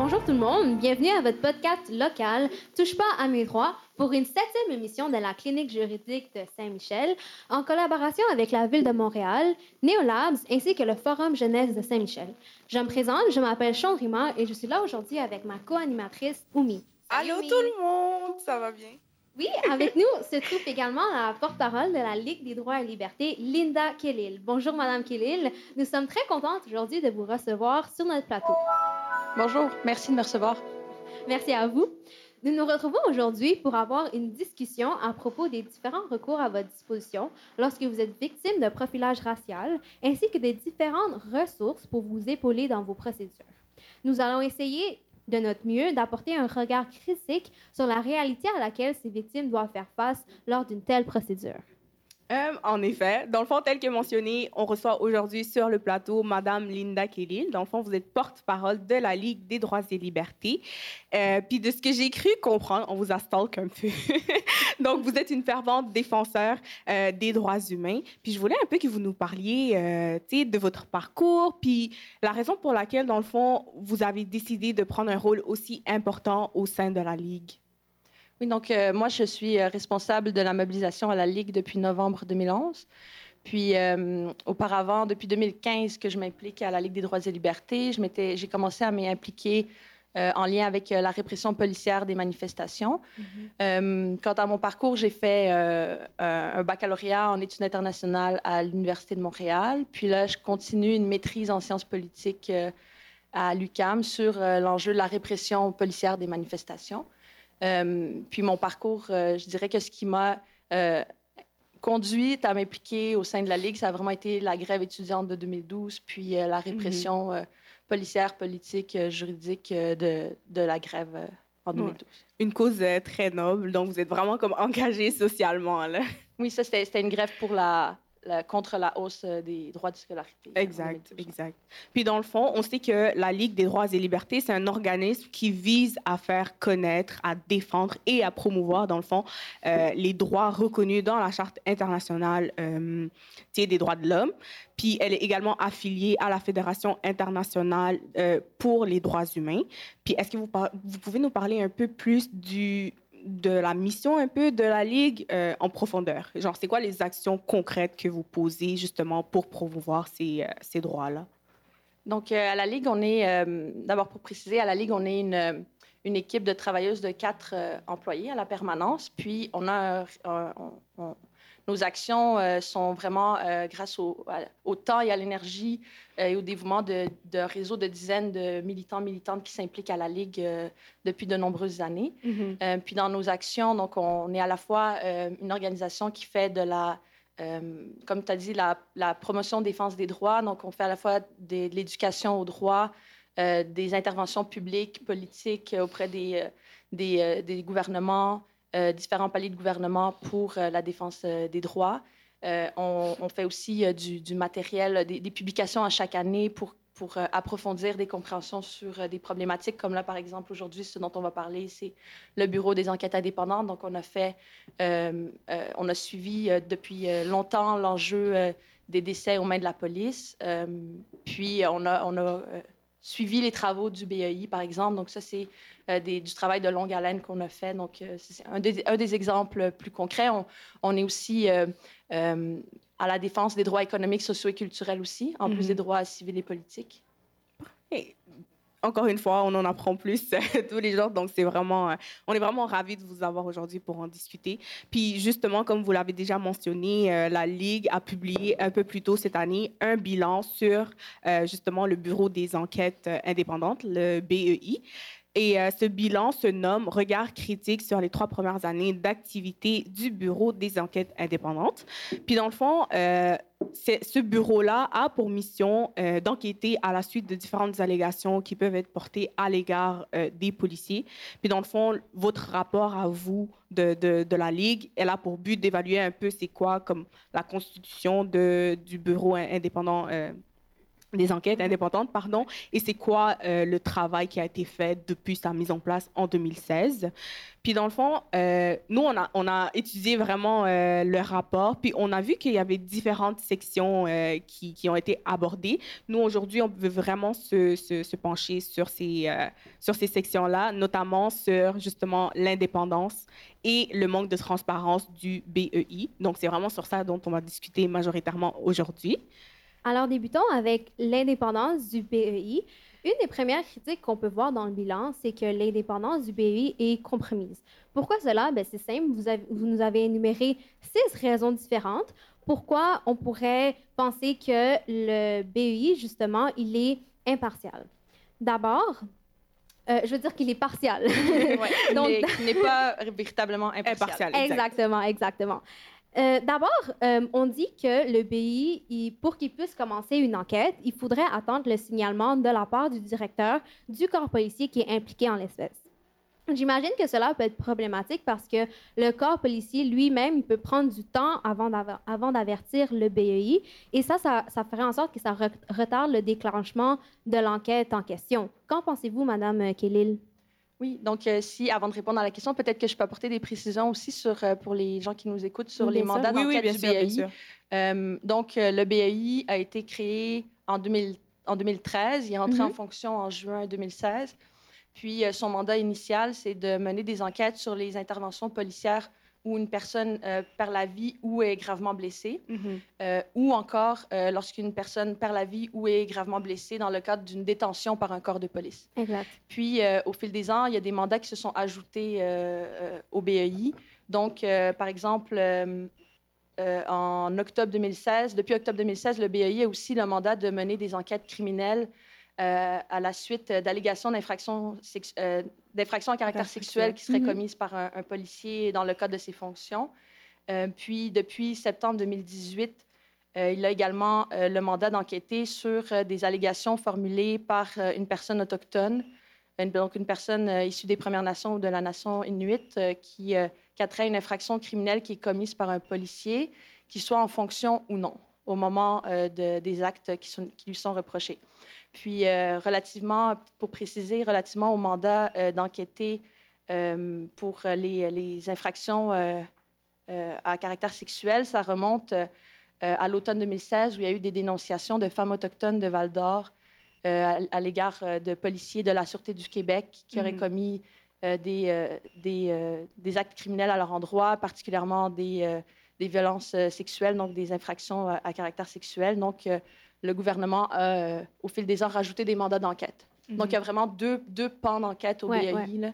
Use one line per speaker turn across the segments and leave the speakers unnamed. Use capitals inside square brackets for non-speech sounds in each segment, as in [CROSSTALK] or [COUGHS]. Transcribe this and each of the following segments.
Bonjour tout le monde, bienvenue à votre podcast local Touche pas à mes droits pour une septième émission de la clinique juridique de Saint-Michel en collaboration avec la ville de Montréal, Neolabs ainsi que le Forum jeunesse de Saint-Michel. Je me présente, je m'appelle Sean Rima et je suis là aujourd'hui avec ma co-animatrice Oumi.
Allô tout le monde, ça va bien?
Oui, avec nous se trouve également la porte-parole de la Ligue des droits et libertés, Linda Kellil. Bonjour Madame Kellil, nous sommes très contentes aujourd'hui de vous recevoir sur notre plateau.
Bonjour, merci de me recevoir.
Merci à vous. Nous nous retrouvons aujourd'hui pour avoir une discussion à propos des différents recours à votre disposition lorsque vous êtes victime de profilage racial, ainsi que des différentes ressources pour vous épauler dans vos procédures. Nous allons essayer de notre mieux d'apporter un regard critique sur la réalité à laquelle ces victimes doivent faire face lors d'une telle procédure.
Euh, en effet, dans le fond, tel que mentionné, on reçoit aujourd'hui sur le plateau Madame Linda Kellil. Dans le fond, vous êtes porte-parole de la Ligue des droits et libertés. Euh, puis de ce que j'ai cru comprendre, on vous a stalk un peu. [LAUGHS] Donc, vous êtes une fervente défenseur euh, des droits humains. Puis je voulais un peu que vous nous parliez de votre parcours, puis la raison pour laquelle, dans le fond, vous avez décidé de prendre un rôle aussi important au sein de la Ligue.
Oui, donc euh, moi, je suis euh, responsable de la mobilisation à la Ligue depuis novembre 2011. Puis euh, auparavant, depuis 2015 que je m'implique à la Ligue des droits et libertés, j'ai commencé à m'impliquer euh, en lien avec la répression policière des manifestations. Mm-hmm. quant à mon parcours, j'ai fait un baccalauréat en études internationales à l'Université de Montréal. Puis là, je continue une maîtrise en sciences politiques à l'UCAM sur l'enjeu de la répression policière des manifestations. Euh, puis mon parcours, euh, je dirais que ce qui m'a euh, conduite à m'impliquer au sein de la Ligue, ça a vraiment été la grève étudiante de 2012, puis la répression policière, politique, juridique de, de, la grève en 2012.
Une cause très noble, donc vous êtes vraiment comme engagé socialement. Là.
Oui, ça, c'était une grève pour la, contre la hausse des droits de scolarité.
Exact, exact. Puis dans le fond, on sait que la Ligue des droits et libertés, c'est un organisme qui vise à faire connaître, à défendre et à promouvoir, dans le fond, euh, les droits reconnus dans la Charte internationale euh, des droits de l'homme. Puis elle est également affiliée à la Fédération internationale euh, pour les droits humains. Puis est-ce que vous, vous pouvez nous parler un peu plus du de la mission un peu de la Ligue euh, en profondeur. Genre, c'est quoi les actions concrètes que vous posez justement pour promouvoir ces, euh, ces droits-là?
Donc, euh, à la Ligue, on est, d'abord pour préciser, à la Ligue, on est une, une équipe de travailleuses de quatre employés à la permanence. Puis, on a un, nos actions euh, sont vraiment euh, grâce au, au, temps et à l'énergie euh, et au dévouement de, de réseaux de dizaines de militants, militantes qui s'impliquent à la Ligue depuis de nombreuses années. Mm-hmm. puis dans nos actions, donc on est à la fois une organisation qui fait de la comme tu as dit, la, la, promotion défense des droits. Donc, on fait à la fois de, de l'éducation aux droits, des interventions publiques, politiques auprès des, des, des gouvernements, différents paliers de gouvernement pour euh, la défense euh, des droits. On, fait aussi du, matériel, des, publications à chaque année pour, approfondir des compréhensions sur des problématiques, comme là, par exemple, aujourd'hui, ce dont on va parler, c'est le Bureau des enquêtes indépendantes. Donc, on a suivi depuis longtemps l'enjeu des décès aux mains de la police. puis, on a suivi les travaux du BEI, par exemple. Donc, ça, c'est euh, du travail de longue haleine qu'on a fait. Donc, euh, c'est un des, un des, exemples plus concrets. On, on est aussi euh, à la défense des droits économiques, sociaux et culturels aussi, en plus mm-hmm. des droits civils et politiques.
Et encore une fois, on en apprend plus [LAUGHS] tous les jours. Donc, c'est vraiment, on est vraiment ravis de vous avoir aujourd'hui pour en discuter. Puis, justement, comme vous l'avez déjà mentionné, la Ligue a publié un peu plus tôt cette année un bilan sur, justement, le Bureau des enquêtes indépendantes, le BEI. Et euh, ce bilan se nomme Regard critique sur les trois premières années d'activité du Bureau des enquêtes indépendantes. Puis dans le fond, euh, ce bureau-là a pour mission euh, d'enquêter à la suite de différentes allégations qui peuvent être portées à l'égard des policiers. Puis dans le fond, votre rapport à vous de, de, la Ligue, elle a pour but d'évaluer un peu c'est quoi comme la constitution du bureau in- indépendant. euh, des enquêtes indépendantes, pardon, et c'est quoi euh, le travail qui a été fait depuis sa mise en place en 2016. Puis dans le fond, euh, nous, on a, étudié vraiment euh, le rapport, puis on a vu qu'il y avait différentes sections euh, qui, ont été abordées. Nous, aujourd'hui, on veut vraiment se, pencher sur ces sections-là, notamment sur justement l'indépendance et le manque de transparence du BEI. Donc, c'est vraiment sur ça dont on va discuter majoritairement aujourd'hui.
Alors, débutons avec l'indépendance du BEI. Une des premières critiques qu'on peut voir dans le bilan, c'est que l'indépendance du BEI est compromise. Pourquoi cela? Ben, c'est simple, vous, avez- vous nous avez énuméré six raisons différentes. Pourquoi on pourrait penser que le BEI, justement, il est impartial? D'abord, euh, je veux dire qu'il est partial. [LAUGHS]
Ouais,
Donc-
mais [LAUGHS] qui n'est pas véritablement impartial.
Impartial. exact.
Exactement, exactement. Euh, D'abord, euh, on dit que le BI, pour qu'il puisse commencer une enquête, il faudrait attendre le signalement de la part du directeur du corps policier qui est impliqué en l'espèce. J'imagine que cela peut être problématique parce que le corps policier lui-même, il peut prendre du temps avant d'aver- avant d'avertir le BEI et ça, ça, ferait en sorte que ça re- retarde le déclenchement de l'enquête en question. Qu'en pensez-vous, Madame Kellil?
Oui, donc euh, si, avant de répondre à la question, peut-être que je peux apporter des précisions aussi sur, euh, pour les gens qui nous écoutent sur
Oui,
les mandats
Oui,
d'enquête du
sûr, bien
BAI.
sûr.
Euh, donc, le BAI a été créé en, 2000 en 2013. Il est entré
Mhm.
en fonction en juin 2016. Puis, son mandat initial, c'est de mener des enquêtes sur les interventions policières où une personne euh, perd la vie ou est gravement blessée,
Mhm.
euh, ou encore euh, lorsqu'une personne perd la vie ou est gravement blessée dans le cadre d'une détention par un corps de police.
Exact.
Puis, au fil des ans, il y a des mandats qui se sont ajoutés au BEI. Donc, par exemple, en octobre 2016, depuis octobre 2016, le BEI a aussi le mandat de mener des enquêtes criminelles euh, à la suite d'allégations d'infractions euh, à caractère sexuel qui seraient
Mhm.
commises par un, un policier dans le cadre de ses fonctions. Euh, puis, depuis septembre 2018, euh, il a également le mandat d'enquêter sur des allégations formulées par une personne autochtone, une- donc une personne issue des Premières Nations ou de la nation inuit, euh, qui, qui a trait à une infraction criminelle qui est commise par un policier, qu'il soit en fonction ou non, au moment de- des actes qui, sont- qui lui sont reprochés. Puis, euh, relativement, pour préciser, relativement au mandat euh, d'enquêter euh, pour les, les infractions à caractère sexuel, ça remonte à l'automne 2016 où il y a eu des dénonciations de femmes autochtones de Val d'Or euh, à, à l'égard de policiers de la Sûreté du Québec qui auraient
Mhm.
commis euh, des, euh, des, euh, des actes criminels à leur endroit, particulièrement des, des violences sexuelles, donc des infractions à, à caractère sexuel. Donc, le gouvernement a, euh, au fil des ans, rajouté des mandats d'enquête. Donc, il y a vraiment deux, deux pans d'enquête au
Ouais,
BAI.
ouais.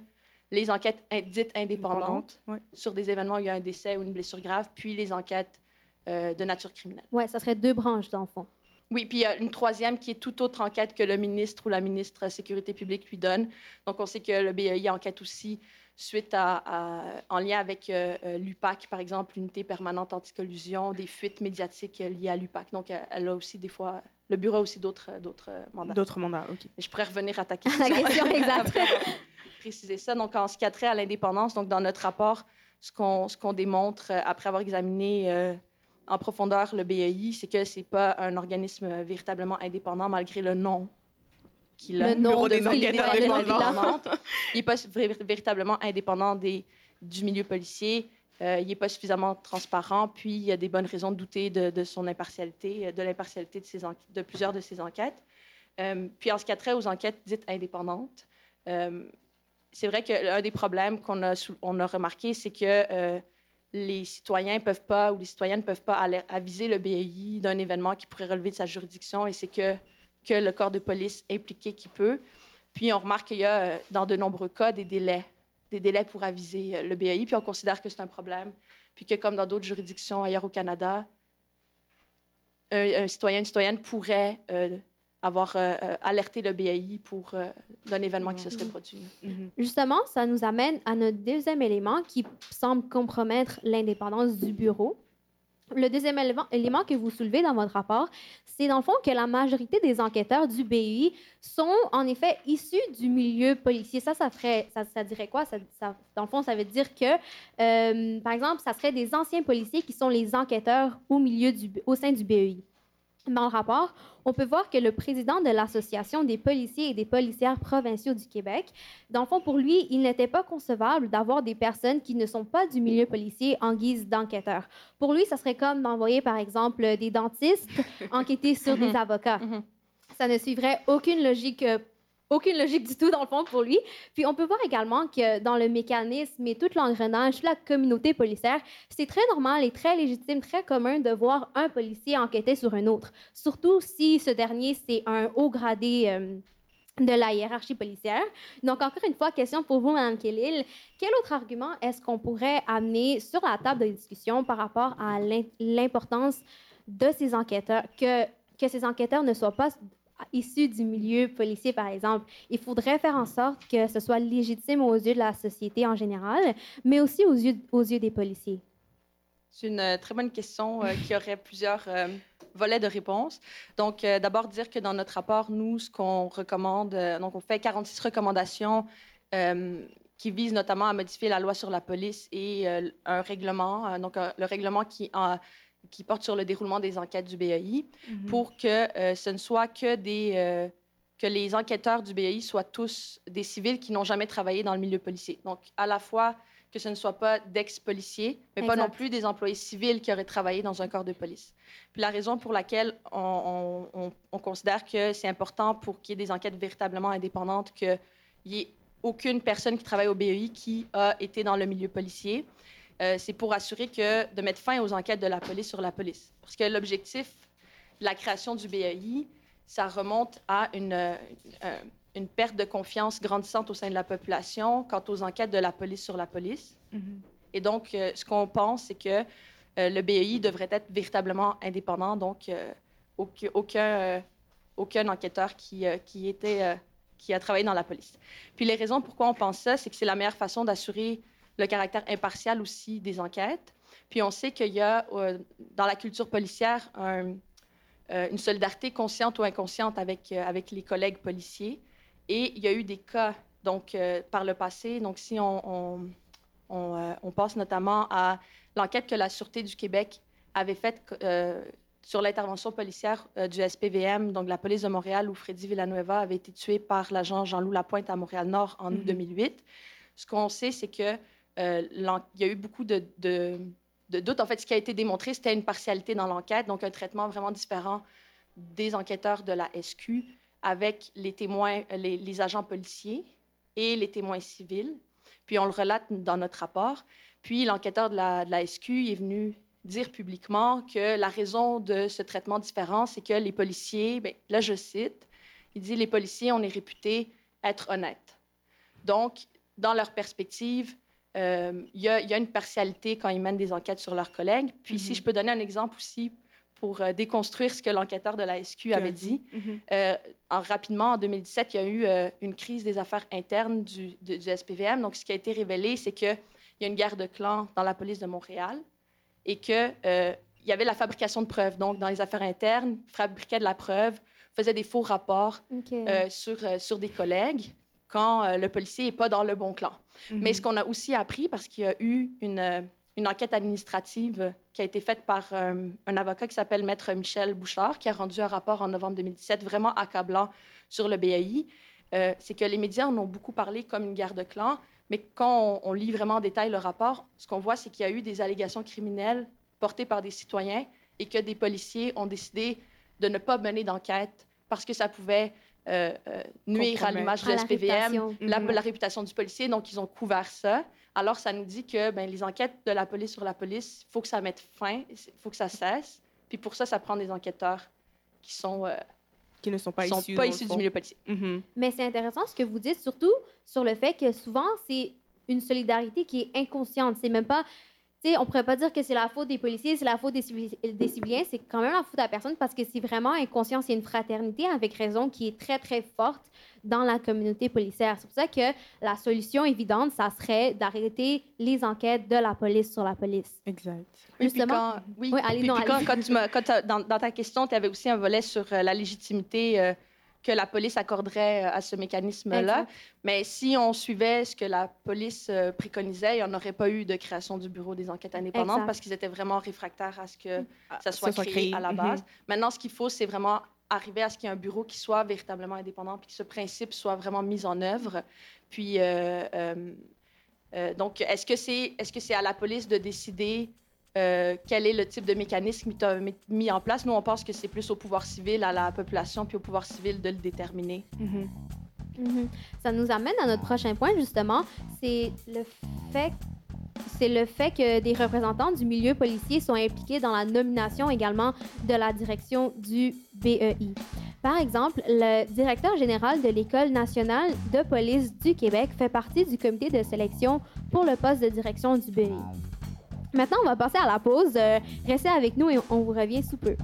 Les enquêtes dites indépendantes
Ouais.
sur des événements où il y a un décès ou une blessure grave, puis les enquêtes euh, de nature criminelle.
Ouais, ça serait deux branches dans le fond.
Oui, puis il y a une troisième qui est toute autre enquête que le ministre ou la ministre Sécurité publique lui donne. Donc, on sait que le BAI enquête aussi suite à, à- en lien avec euh, euh, l'UPAC, par exemple, l'unité permanente anticollusion, des fuites médiatiques euh, liées à l'UPAC. Donc, elle a aussi des fois, le bureau a aussi d'autres d'autres mandats.
D'autres mandats, OK.
Mais je pourrais revenir à ta [LAUGHS] question.
La question [LAUGHS] exacte.
Précisé ça. Donc, en ce qui a trait à l'indépendance, donc dans notre rapport, ce qu'on ce qu'on démontre après avoir examiné euh, en profondeur le BEI, c'est que c'est pas un organisme véritablement indépendant malgré le nom qu'il a.
Le nom
Bureau
de
des enquêtes indépendantes.
Il n'est pas vé- véritablement indépendant des, du milieu policier. Euh, il n'est pas suffisamment transparent. Puis, il y a des bonnes raisons de douter de, de son impartialité, euh, de l'impartialité de, ses enquê- de plusieurs de ses enquêtes. Euh, puis, en ce qui a trait aux enquêtes dites indépendantes, euh, c'est vrai que l'un des problèmes qu'on a, on a remarqué, c'est que les citoyens peuvent pas ou les citoyennes ne peuvent pas aller aviser le BAI d'un événement qui pourrait relever de sa juridiction et c'est que, que le corps de police impliqué qui peut. Puis on remarque qu'il y a euh, dans de nombreux cas des délais, des délais pour aviser euh, le BAI, puis on considère que c'est un problème. Puis que comme dans d'autres juridictions ailleurs au Canada, un, citoyen, une citoyenne pourrait euh, avoir alerté le BAI pour euh, d'un événement qui se serait produit.
Mhm.
Justement, ça nous amène à notre deuxième élément qui semble compromettre l'indépendance du bureau. Le deuxième élément, que vous soulevez dans votre rapport, c'est dans le fond que la majorité des enquêteurs du BI sont en effet issus du milieu policier. Ça, ça, ferait, ça, dirait quoi? Dans le fond, ça veut dire que, euh, par exemple, ça serait des anciens policiers qui sont les enquêteurs au, milieu du, au sein du BEI. Dans le rapport, on peut voir que le président de l'Association des policiers et des policières provinciaux du Québec, dans le fond, pour lui, il n'était pas concevable d'avoir des personnes qui ne sont pas du milieu policier en guise d'enquêteurs. Pour lui, ça serait comme d'envoyer, par exemple, des dentistes [LAUGHS] enquêter sur des avocats.
Mhm.
Ça ne suivrait aucune logique, euh, aucune logique du tout, dans le fond, pour lui. Puis on peut voir également que dans le mécanisme et tout l'engrenage, la communauté policière, c'est très normal et très légitime, très commun de voir un policier enquêter sur un autre. Surtout si ce dernier, c'est un haut gradé euh, de la hiérarchie policière. Donc, encore une fois, question pour vous, Mme Kellil. Quel autre argument est-ce qu'on pourrait amener sur la table de discussion par rapport à l'im- l'importance de ces enquêteurs, que, que ces enquêteurs ne soient pas issus du milieu policier, par exemple. Il faudrait faire en sorte que ce soit légitime aux yeux de la société en général, mais aussi aux yeux, des policiers.
C'est une euh, très bonne question euh, qui aurait plusieurs euh, volets de réponse. Donc, d'abord, dire que dans notre rapport, nous, ce qu'on recommande, donc on fait 46 recommandations qui visent notamment à modifier la loi sur la police et un règlement, donc le règlement qui, qui porte sur le déroulement des enquêtes du BAI,
Mhm.
pour que euh, ce ne soit que des euh, que les enquêteurs du BAI soient tous des civils qui n'ont jamais travaillé dans le milieu policier. Donc, à la fois que ce ne soit pas d'ex-policiers, mais pas non plus des employés civils qui auraient travaillé dans un corps de police. Puis la raison pour laquelle on, on- on- on considère que c'est important pour qu'il y ait des enquêtes véritablement indépendantes, qu'il n'y ait aucune personne qui travaille au BEI qui a été dans le milieu policier, euh, c'est pour assurer que de mettre fin aux enquêtes de la police sur la police. Parce que l'objectif de la création du BEI, ça remonte à une, euh, une perte de confiance grandissante au sein de la population quant aux enquêtes de la police sur la police.
Mhm.
Et donc, euh, ce qu'on pense, c'est que le BEI devrait être véritablement indépendant, donc aucun, enquêteur qui, qui, était, qui a travaillé dans la police. Puis les raisons pourquoi on pense ça, c'est que c'est la meilleure façon d'assurer le caractère impartial aussi des enquêtes. Puis on sait qu'il y a euh, dans la culture policière un- euh, une solidarité consciente ou inconsciente avec, euh, avec les collègues policiers. Et il y a eu des cas, donc, par le passé. Donc, si on, on, on, on passe notamment à l'enquête que la Sûreté du Québec avait faite sur l'intervention policière du SPVM, donc la police de Montréal, où Freddy Villanueva avait été tué par l'agent Jean-Loup Lapointe à Montréal-Nord en août
Mhm.
2008. Ce qu'on sait, c'est que il y a eu beaucoup de, doutes. En fait, ce qui a été démontré, c'était une partialité dans l'enquête, donc un traitement vraiment différent des enquêteurs de la SQ avec les témoins, euh, les, agents policiers et les témoins civils. Puis on le relate dans notre rapport. Puis l'enquêteur de la, SQ est venu dire publiquement que la raison de ce traitement différent, c'est que les policiers, ben, là je cite, il dit les policiers, on est réputés être honnêtes. Donc, dans leur perspective, euh, il y, a- il y a une partialité quand ils mènent des enquêtes sur leurs collègues. Puis si
Mhm.
je peux donner un exemple aussi pour euh, déconstruire ce que l'enquêteur de la SQ avait dit,
Mhm.
euh, en, rapidement, en 2017, il y a eu une crise des affaires internes du, de- du SPVM. Donc, ce qui a été révélé, c'est qu'il y a une guerre de clans dans la police de Montréal et qu'il y avait la fabrication de preuves. Donc, dans les affaires internes, fabriquait de la preuve, faisait des faux rapports sur des collègues quand euh, le policier n'est pas dans le bon clan. Mais
Mhm.
ce qu'on a aussi appris, parce qu'il y a eu une, euh, une enquête administrative qui a été faite par euh, un avocat qui s'appelle Maître Michel Bouchard, qui a rendu un rapport en novembre 2017 vraiment accablant sur le BAI, euh, c'est que les médias en ont beaucoup parlé comme une guerre de clans, mais quand on, on lit vraiment en détail le rapport, ce qu'on voit, c'est qu'il y a eu des allégations criminelles portées par des citoyens et que des policiers ont décidé de ne pas mener d'enquête parce que ça pouvait euh, euh, nuire à l'image de
la
l'SPVM,
réputation.
la, la réputation du policier. Donc, ils ont couvert ça. Alors, ça nous dit que ben, les enquêtes de la police sur la police, il faut que ça mette fin, il faut que ça cesse. Puis pour ça, ça prend des enquêteurs qui sont, euh,
qui ne sont pas
sont
issus,
pas du milieu policier.
Mhm.
Mais c'est intéressant ce que vous dites, surtout sur le fait que souvent, c'est une solidarité qui est inconsciente. C'est même pas. Sais, on pourrait pas dire que c'est la faute des policiers, c'est la faute des, civili- des civiliens, c'est quand même la faute de la personne parce que c'est vraiment inconscient, c'est une fraternité avec raison qui est très, très forte dans la communauté policière. C'est pour ça que la solution évidente, ça serait d'arrêter les enquêtes de la police sur la police.
Exact.
Oui, puis
Justement.
quand, oui,
Oui, allez,
puis-
non,
puis quand,
allez.
quand tu m'as- quand t'as- dans, dans ta question, tu avais aussi un volet sur euh, la légitimité euh, que la police accorderait euh, à ce mécanisme-là. Mais si on suivait ce que la police euh, préconisait, il n'y en aurait pas eu de création du bureau des enquêtes indépendantes
Exact.
parce qu'ils étaient vraiment réfractaires à ce que
Ah,
ça soit, créé, à la
Mhm.
base. Maintenant, ce qu'il faut, c'est vraiment arriver à ce qu'il y ait un bureau qui soit véritablement indépendant, puis que ce principe soit vraiment mis en œuvre. Puis, euh, euh, euh, donc, est-ce que c'est est -ce que c'est à la police de décider euh, quel est le type de mécanisme qui est mis- mis en place? Nous, on pense que c'est plus au pouvoir civil, à la population, puis au pouvoir civil de le déterminer.
Mhm.
Mhm. Ça nous amène à notre prochain point, justement. C'est le fait c'est le fait que des représentants du milieu policier sont impliqués dans la nomination également de la direction du BEI. Par exemple, le directeur général de l'École nationale de police du Québec fait partie du comité de sélection pour le poste de direction du BEI. Maintenant, on va passer à la pause. Euh, restez avec nous et on vous revient sous peu.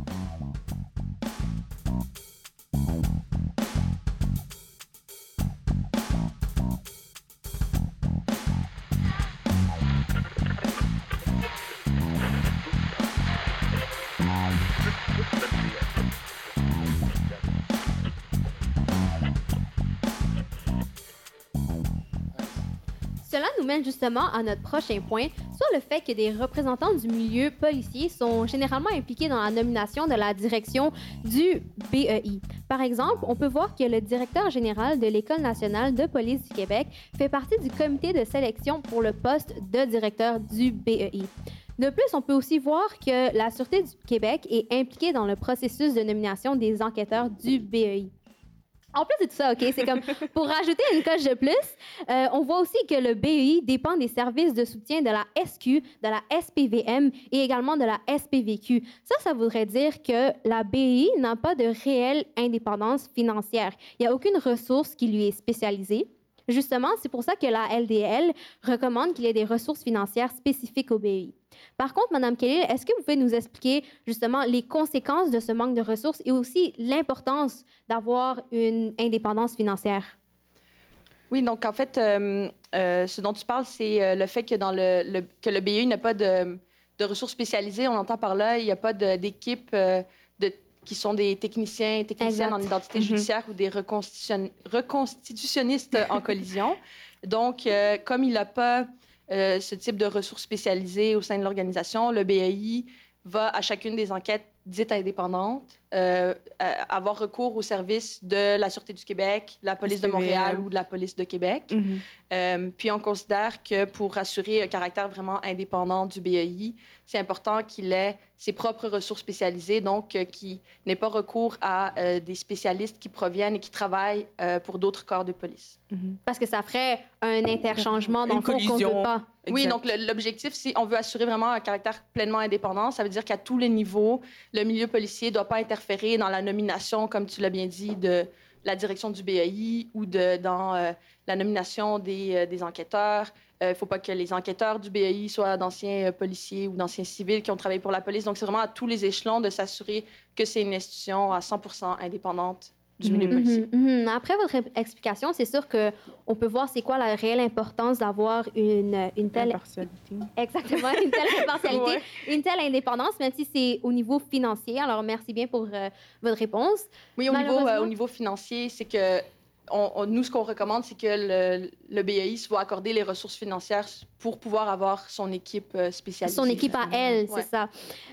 Justement à notre prochain point, soit le fait que des représentants du milieu policier sont généralement impliqués dans la nomination de la direction du BEI. Par exemple, on peut voir que le directeur général de l'École nationale de police du Québec fait partie du comité de sélection pour le poste de directeur du BEI. De plus, on peut aussi voir que la Sûreté du Québec est impliquée dans le processus de nomination des enquêteurs du BEI. En plus de tout ça, OK, c'est comme pour rajouter une coche de plus, euh, on voit aussi que le BEI dépend des services de soutien de la SQ, de la SPVM et également de la SPVQ. Ça, ça voudrait dire que la BEI n'a pas de réelle indépendance financière. Il n'y a aucune ressource qui lui est spécialisée. Justement, c'est pour ça que la LDL recommande qu'il y ait des ressources financières spécifiques au BEI. Par contre, Madame Kelly, est-ce que vous pouvez nous expliquer justement les conséquences de ce manque de ressources et aussi l'importance d'avoir une indépendance financière?
Oui, donc en fait, euh, euh, ce dont tu parles, c'est euh, le fait que dans le, le- que le BEI n'a pas de, de ressources spécialisées. On entend par là, il n'y a pas d'équipe euh, qui sont des techniciens, techniciennes
Exact.
en identité
Mhm.
judiciaire ou des reconstitution- reconstitutionnistes en collision. [LAUGHS] Donc, comme il n'a pas euh, ce type de ressources spécialisées au sein de l'organisation, le BEI va à chacune des enquêtes dites indépendantes euh, euh, avoir recours aux services de la Sûreté du Québec, la police de. Montréal ou de la police de Québec.
Mhm.
Euh, puis on considère que pour assurer un caractère vraiment indépendant du BEI, c'est important qu'il ait ses propres ressources spécialisées, donc euh, qu'il n'ait pas recours à euh, des spécialistes qui proviennent et qui travaillent euh, pour d'autres corps de police.
Mhm.
Parce que ça ferait un interchangement dans
Une
le qu'on ne pas.
Oui, donc l'objectif, c'est on veut assurer vraiment un caractère pleinement indépendant. Ça veut dire qu'à tous les niveaux, le milieu policier ne doit pas interférer dans la nomination, comme tu l'as bien dit, de la direction du BEI ou de, dans euh, la nomination des, euh, enquêteurs. Il ne faut pas que les enquêteurs du BEI soient d'anciens euh, policiers ou d'anciens civils qui ont travaillé pour la police. Donc, c'est vraiment à tous les échelons de s'assurer que c'est une institution à 100% indépendante
Mhm.
Mhm, mhm. Après votre explication, c'est sûr que on peut voir c'est quoi la réelle importance d'avoir une, une telle
Impartialité.
exactement une telle [LAUGHS] impartialité,
Ouais.
une telle indépendance, même si c'est au niveau financier. Alors merci bien pour euh, votre réponse.
Oui, au niveau, euh, au niveau financier, c'est que on- on- nous, ce qu'on recommande, c'est que le, le BEI se voit accorder les ressources financières pour pouvoir avoir son équipe euh, spécialisée.
Son équipe à elle,
Ouais.
c'est ça.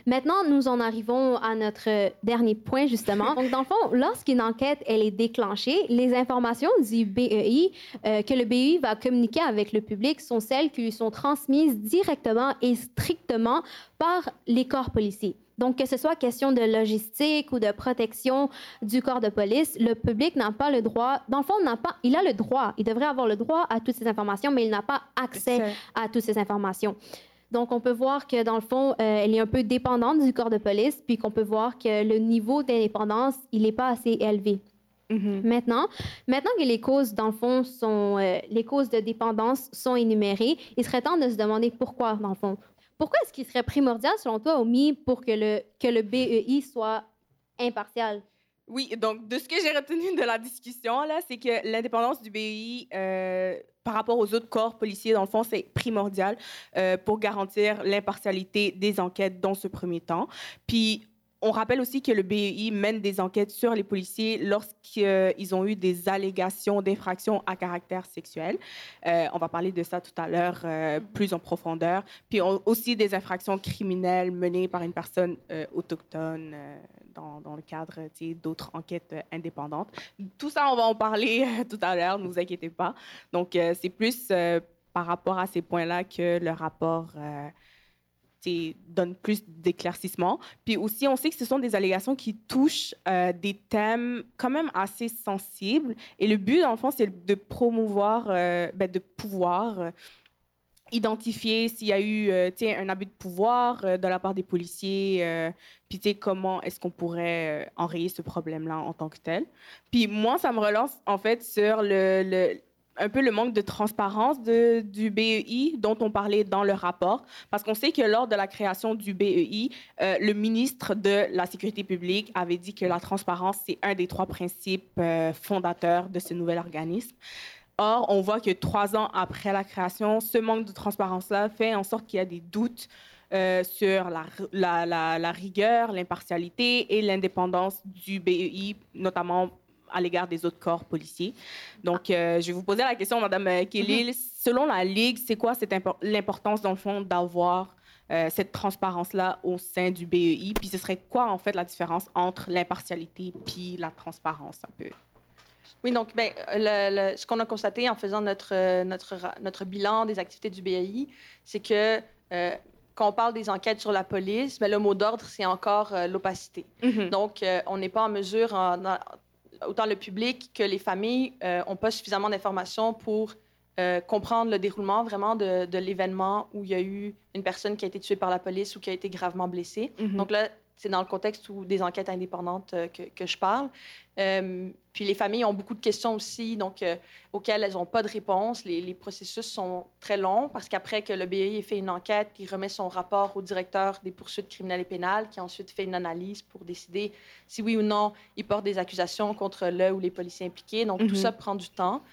Maintenant, nous en arrivons à notre euh, dernier point, justement. [LAUGHS] Donc, dans le fond, lorsqu'une enquête, elle est déclenchée, les informations du BEI euh, que le BEI va communiquer avec le public sont celles qui lui sont transmises directement et strictement par les corps policiers. Donc, que ce soit question de logistique ou de protection du corps de police, le public n'a pas le droit, dans le fond, n'a pas, il a le droit, il devrait avoir le droit à toutes ces informations, mais il n'a pas accès à toutes ces informations. Donc, on peut voir que, dans le fond, euh, elle est un peu dépendante du corps de police, puis qu'on peut voir que le niveau d'indépendance, il n'est pas assez élevé.
Mhm.
Maintenant, maintenant que les causes, dans le fond, sont, euh, les causes de dépendance sont énumérées, il serait temps de se demander pourquoi, dans le fond. pourquoi est-ce qu'il serait primordial, selon toi, Omi, pour que le, que le BEI soit impartial?
Oui, donc de ce que j'ai retenu de la discussion, là, c'est que l'indépendance du BEI euh, par rapport aux autres corps policiers, dans le fond, c'est primordial euh, pour garantir l'impartialité des enquêtes dans ce premier temps. Puis, on rappelle aussi que le BEI mène des enquêtes sur les policiers lorsqu'ils ont eu des allégations d'infractions à caractère sexuel. Euh, on va parler de ça tout à l'heure euh, plus en profondeur. Puis aussi des infractions criminelles menées par une personne euh, autochtone dans, dans, le cadre d'autres enquêtes indépendantes. Tout ça, on va en parler [LAUGHS] tout à l'heure, ne vous inquiétez pas. Donc, c'est plus par rapport à ces points-là que le rapport donne plus d'éclaircissements. Puis aussi, on sait que ce sont des allégations qui touchent euh, des thèmes quand même assez sensibles. Et le but, dans le fond, c'est de promouvoir, euh, ben, de pouvoir euh, identifier s'il y a eu un abus de pouvoir de la part des policiers, puis comment est-ce qu'on pourrait enrayer ce problème-là en tant que tel. Puis moi, ça me relance en fait sur le un peu le manque de transparence du BEI dont on parlait dans le rapport, parce qu'on sait que lors de la création du BEI, euh, le ministre de la Sécurité publique avait dit que la transparence, c'est un des trois principes euh, fondateurs de ce nouvel organisme. Or, on voit que trois ans après la création, ce manque de transparence-là fait en sorte qu'il y a des doutes euh, sur la, la rigueur, l'impartialité et l'indépendance du BEI, notamment à l'égard des autres corps policiers. Donc, euh, je vais vous poser la question, Madame euh, Kelly. Mm-hmm. Selon la Ligue, c'est quoi l'importance, dans le fond, d'avoir euh, cette transparence-là au sein du BEI? Puis ce serait quoi, en fait, la différence entre l'impartialité puis la transparence, un peu?
Oui, donc, ben, le, ce qu'on a constaté en faisant notre, notre, notre bilan des activités du BEI, c'est que quand on parle des enquêtes sur la police, ben, le mot d'ordre, c'est encore l'opacité. Mm-hmm. Donc, on n'est pas en mesure, en, autant le public que les familles n'ont euh, pas suffisamment d'informations pour euh, comprendre le déroulement vraiment de, l'événement où il y a eu une personne qui a été tuée par la police ou qui a été gravement blessée. Mm-hmm. Donc là, c'est dans le contexte où des enquêtes indépendantes euh, que, je parle. Euh, puis les familles ont beaucoup de questions aussi, donc euh, auxquelles elles n'ont pas de réponse. Les, processus sont très longs parce qu'après que le BI ait fait une enquête, il remet son rapport au directeur des poursuites criminelles et pénales, qui ensuite fait une analyse pour décider si oui ou non il porte des accusations contre le ou les policiers impliqués. Donc tout mm-hmm. ça prend du temps.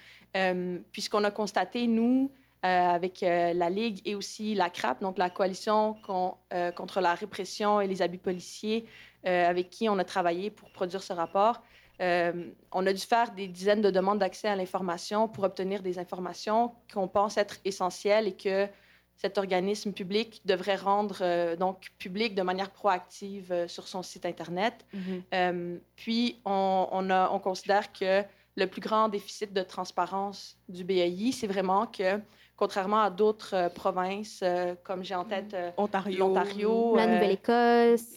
Puisqu'on a constaté, nous, avec euh, la Ligue et aussi la CRAP, donc la coalition euh, contre la répression et les abus policiers, avec qui on a travaillé pour produire ce rapport. on a dû faire des dizaines de demandes d'accès à l'information pour obtenir des informations qu'on pense être essentielles et que cet organisme public devrait rendre donc public de manière proactive sur son site Internet. Mm-hmm. puis, on, on, a, on, considère que le plus grand déficit de transparence du BAI, c'est vraiment que contrairement à d'autres euh, provinces, euh, comme j'ai en tête euh,
Ontario,
la Nouvelle-Écosse.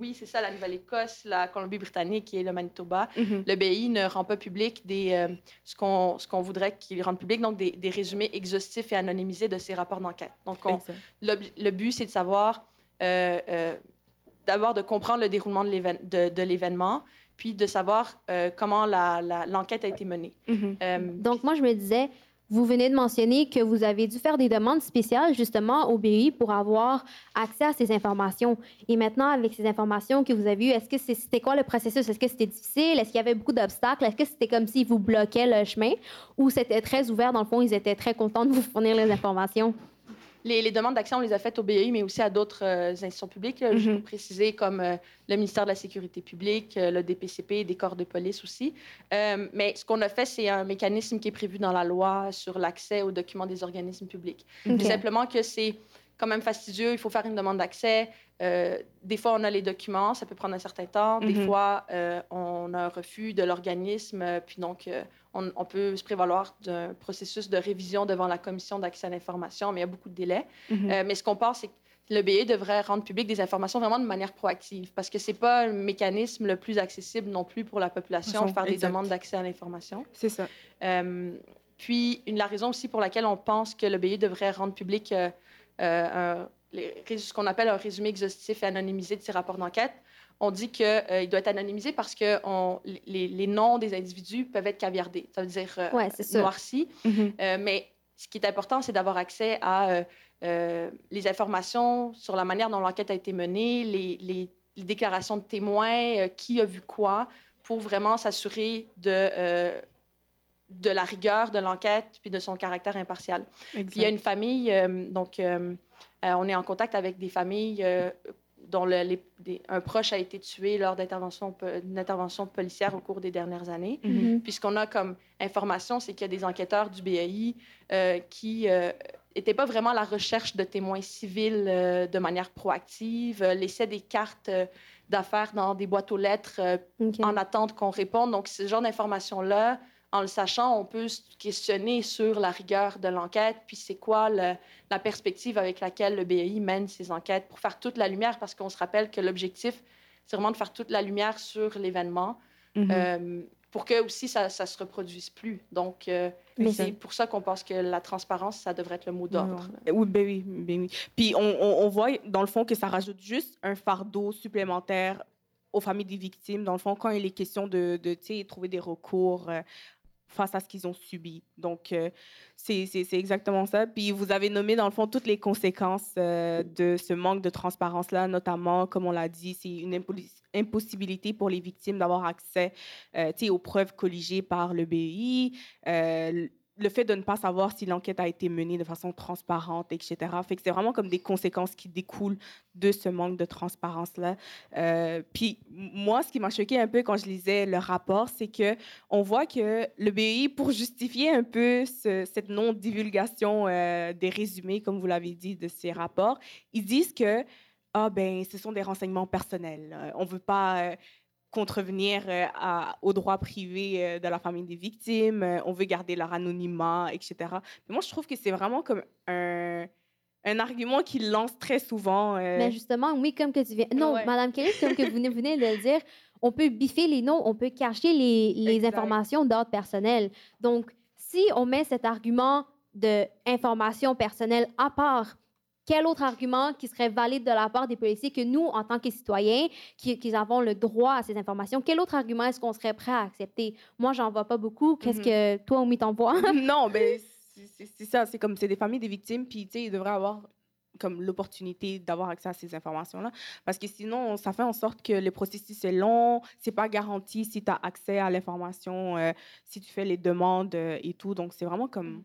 oui, c'est ça, la Nouvelle-Écosse, la Colombie-Britannique et le Manitoba. Mhm. Le BI ne rend pas public des, ce qu'on ce qu'on voudrait qu'il rende public, donc des, des, résumés exhaustifs et anonymisés de ces rapports d'enquête. Donc, le, but, c'est de savoir, d'abord de comprendre le déroulement de l'événement, puis de savoir comment l'enquête a été menée.
Mhm. donc, moi, je me disais, vous venez de mentionner que vous avez dû faire des demandes spéciales justement au BI pour avoir accès à ces informations. Et maintenant, avec ces informations que vous avez eues, est-ce que c'était quoi le processus? Est-ce que c'était difficile? Est-ce qu'il y avait beaucoup d'obstacles? Est-ce que c'était comme s'ils vous bloquaient le chemin? Ou c'était très ouvert? Dans le fond, ils étaient très contents de vous fournir les informations?
Les, demandes d'accès, on les a faites au BI, mais aussi à d'autres euh, institutions publiques, je mhm. peux préciser, comme euh, le ministère de la Sécurité publique, euh, le DPCP, des corps de police aussi. mais ce qu'on a fait, c'est un mécanisme qui est prévu dans la loi sur l'accès aux documents des organismes publics. Simplement que c'est quand même fastidieux, il faut faire une demande d'accès. Euh, des fois, on a les documents, ça peut prendre un certain temps. Des mhm. fois, euh, on a un refus de l'organisme, euh, puis donc on, peut se prévaloir d'un processus de révision devant la commission d'accès à l'information, mais il y a beaucoup de délais. Mhm. mais ce qu'on pense, c'est que le BE devrait rendre public des informations vraiment de manière proactive, parce que c'est pas le mécanisme le plus accessible non plus pour la population de faire des demandes d'accès à l'information.
C'est ça.
puis, une, la raison aussi pour laquelle on pense que le BE devrait rendre public euh, ce qu'on appelle un résumé exhaustif et anonymisé de ces rapports d'enquête. On dit qu'il euh, doit être anonymisé parce que on, les, noms des individus peuvent être caviardés, ça veut dire euh, noircis. Mm-hmm. mais ce qui est important, c'est d'avoir accès à euh, les informations sur la manière dont l'enquête a été menée, les, les- les déclarations de témoins, euh, qui a vu quoi, pour vraiment s'assurer de, euh, de la rigueur de l'enquête puis de son caractère impartial. Puis il y a une famille, euh, donc euh, euh, on est en contact avec des familles euh, dont le- les- des- un proche a été tué lors d'intervention intervention policière au cours des dernières années.
Mhm.
Puis ce qu'on a comme information, c'est qu'il y a des enquêteurs du BAI euh, qui n'étaient pas vraiment à la recherche de témoins civils euh, de manière proactive, euh, laissaient des cartes euh, d'affaires dans des boîtes aux lettres euh, en attente qu'on réponde. Donc, ce genre d'informations-là, en le sachant, on peut se questionner sur la rigueur de l'enquête, puis c'est quoi le- la perspective avec laquelle le BAI mène ses enquêtes pour faire toute la lumière, parce qu'on se rappelle que l'objectif, c'est vraiment de faire toute la lumière sur l'événement,
Mhm.
euh, pour que aussi ça ne se reproduise plus. Donc, euh, c'est pour ça qu'on pense que la transparence, ça devrait être le mot d'ordre.
Oui, ben oui, ben oui. Puis on, on, on voit dans le fond que ça rajoute juste un fardeau supplémentaire aux familles des victimes, dans le fond, quand il est question de, trouver des recours euh, face à ce qu'ils ont subi. Donc, euh, c'est exactement ça. Puis vous avez nommé, dans le fond, toutes les conséquences euh, de ce manque de transparence-là, notamment, comme on l'a dit, c'est une impossibilité pour les victimes d'avoir accès euh, aux preuves colligées par le BI, le fait de ne pas savoir si l'enquête a été menée de façon transparente, etc. Fait que c'est vraiment comme des conséquences qui découlent de ce manque de transparence-là. Euh, puis moi, ce qui m'a choqué un peu quand je lisais le rapport, c'est que on voit que le BI, pour justifier un peu ce- cette non-divulgation euh, des résumés, comme vous l'avez dit, de ces rapports, ils disent que ah ben, ce sont des renseignements personnels. Euh, on veut pas contrevenir euh, à- aux droits privés euh, de la famille des victimes, euh, on veut garder leur anonymat, etc. Mais moi, je trouve que c'est vraiment comme un, un argument qu'ils lancent très souvent. euh,
Mais justement, oui, comme que tu viens. Non,
Ouais.
Madame Kelly, comme que vous venez- de le dire, on peut biffer les noms, on peut cacher les, les informations d'ordre personnel. Donc, si on met cet argument de information personnelle à part, quel autre argument qui serait valide de la part des policiers que nous, en tant que citoyens, qui, qui avons le droit à ces informations, quel autre argument est-ce qu'on serait prêt à accepter? Moi, j'en vois pas beaucoup. Qu'est-ce
Mhm.
que toi, Oumi, t'en vois? [LAUGHS]
non, mais [LAUGHS] c'est- c'est c'est ça. C'est comme c'est des familles des victimes, puis tu sais, ils devraient avoir comme l'opportunité d'avoir accès à ces informations-là. Parce que sinon, ça fait en sorte que le processus est long, c'est pas garanti si tu as accès à l'information, euh, si tu fais les demandes euh, et tout. Donc, c'est vraiment comme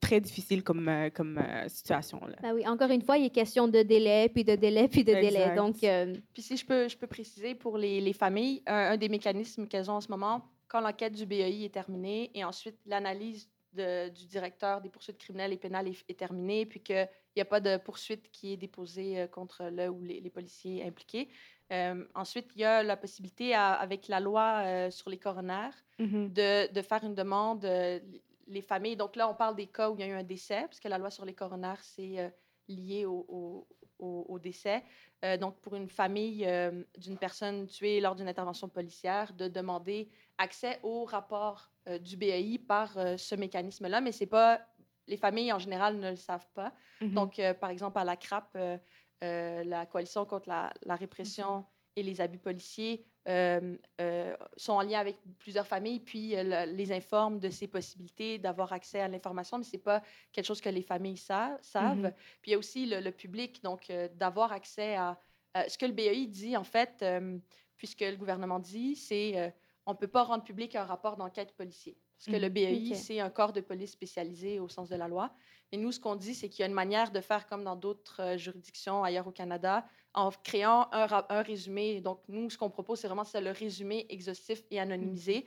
très difficile comme, euh, comme euh, situation. Là.
Ben oui, encore une fois, il est question de délai, puis de délai, puis de délai.
Exact.
Donc, euh,
Puis si je peux, je peux préciser pour les, les familles, un, un des mécanismes qu'elles ont en ce moment, quand l'enquête du BEI est terminée et ensuite l'analyse de- du directeur des poursuites criminelles et pénales est, est terminée, puis qu'il n'y a pas de poursuite qui est déposée contre le ou les, les policiers impliqués. Euh, ensuite, il y a la possibilité, à- avec la loi euh, sur les coronaires,
Mhm.
de, de faire une demande, euh, les familles. Donc là, on parle des cas où il y a eu un décès, parce que la loi sur les coronaires, c'est euh, lié au, au- au- au décès. Euh, donc, pour une famille euh, d'une personne tuée lors d'une intervention policière, de demander accès au rapport du BAI par ce mécanisme-là, mais c'est pas... Les familles, en général, ne le savent pas.
Mhm.
Donc, par exemple, à la CRAP, la coalition contre la, la répression et les abus policiers sont en lien avec plusieurs familles, puis euh, le- les informent de ces possibilités d'avoir accès à l'information, mais ce n'est pas quelque chose que les familles sa- savent.
Mhm.
Puis il y a aussi le, le public, donc euh, d'avoir accès à... euh, ce que le BEI dit, en fait, euh, puisque le gouvernement dit, c'est euh, on ne peut pas rendre public un rapport d'enquête policier. Parce que le
Mhm.
BEI, c'est un corps de police spécialisé au sens de la loi. Et nous, ce qu'on dit, c'est qu'il y a une manière de faire comme dans d'autres euh, juridictions ailleurs au Canada, en créant un, résumé. Donc, nous, ce qu'on propose, c'est vraiment le résumé exhaustif et anonymisé,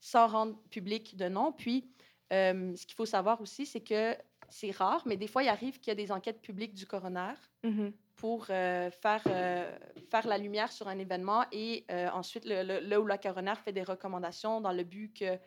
sans rendre public de nom. Puis, euh, ce qu'il faut savoir aussi, c'est que c'est rare, mais des fois, il arrive qu'il y a des enquêtes publiques du coroner
Mhm.
pour euh, faire, euh, faire la lumière sur un événement et ensuite, le, le- là où la coroner fait des recommandations dans le but que,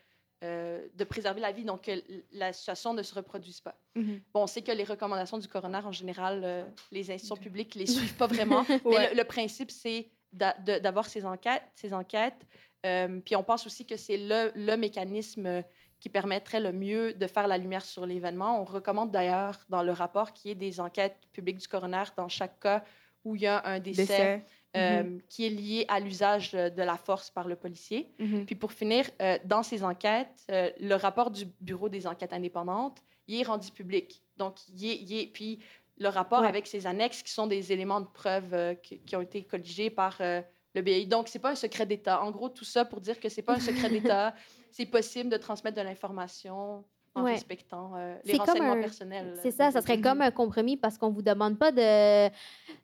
euh, de préserver la vie, donc que la situation ne se reproduise pas.
Mhm.
Bon, on sait que les recommandations du coroner, en général, euh, les institutions publiques ne les suivent pas vraiment.
Ouais. [LAUGHS]
Mais le, le principe, c'est d'avoir ces enquêtes. Ces enquêtes. Euh, puis on pense aussi que c'est le, le mécanisme qui permettrait le mieux de faire la lumière sur l'événement. On recommande d'ailleurs dans le rapport qu'il y ait des enquêtes publiques du coroner dans chaque cas où il y a un décès,
Décès.
Euh, qui est lié à l'usage de de la force par le policier.
Mhm.
Puis pour finir, euh, dans ces enquêtes, euh, le rapport du Bureau des enquêtes indépendantes, il est rendu public. Donc, il est, il est- puis le rapport
Ouais.
avec ses annexes qui sont des éléments de preuve euh, qui, qui ont été colligés par euh, le BI. Donc, c'est pas un secret d'État. En gros, tout ça pour dire que c'est pas un secret [LAUGHS] d'État. C'est possible de transmettre de l'information en
Ouais.
respectant euh, les renseignements
un-
personnels.
C'est ça, ça serait [LAUGHS] comme un compromis parce qu'on vous demande pas de,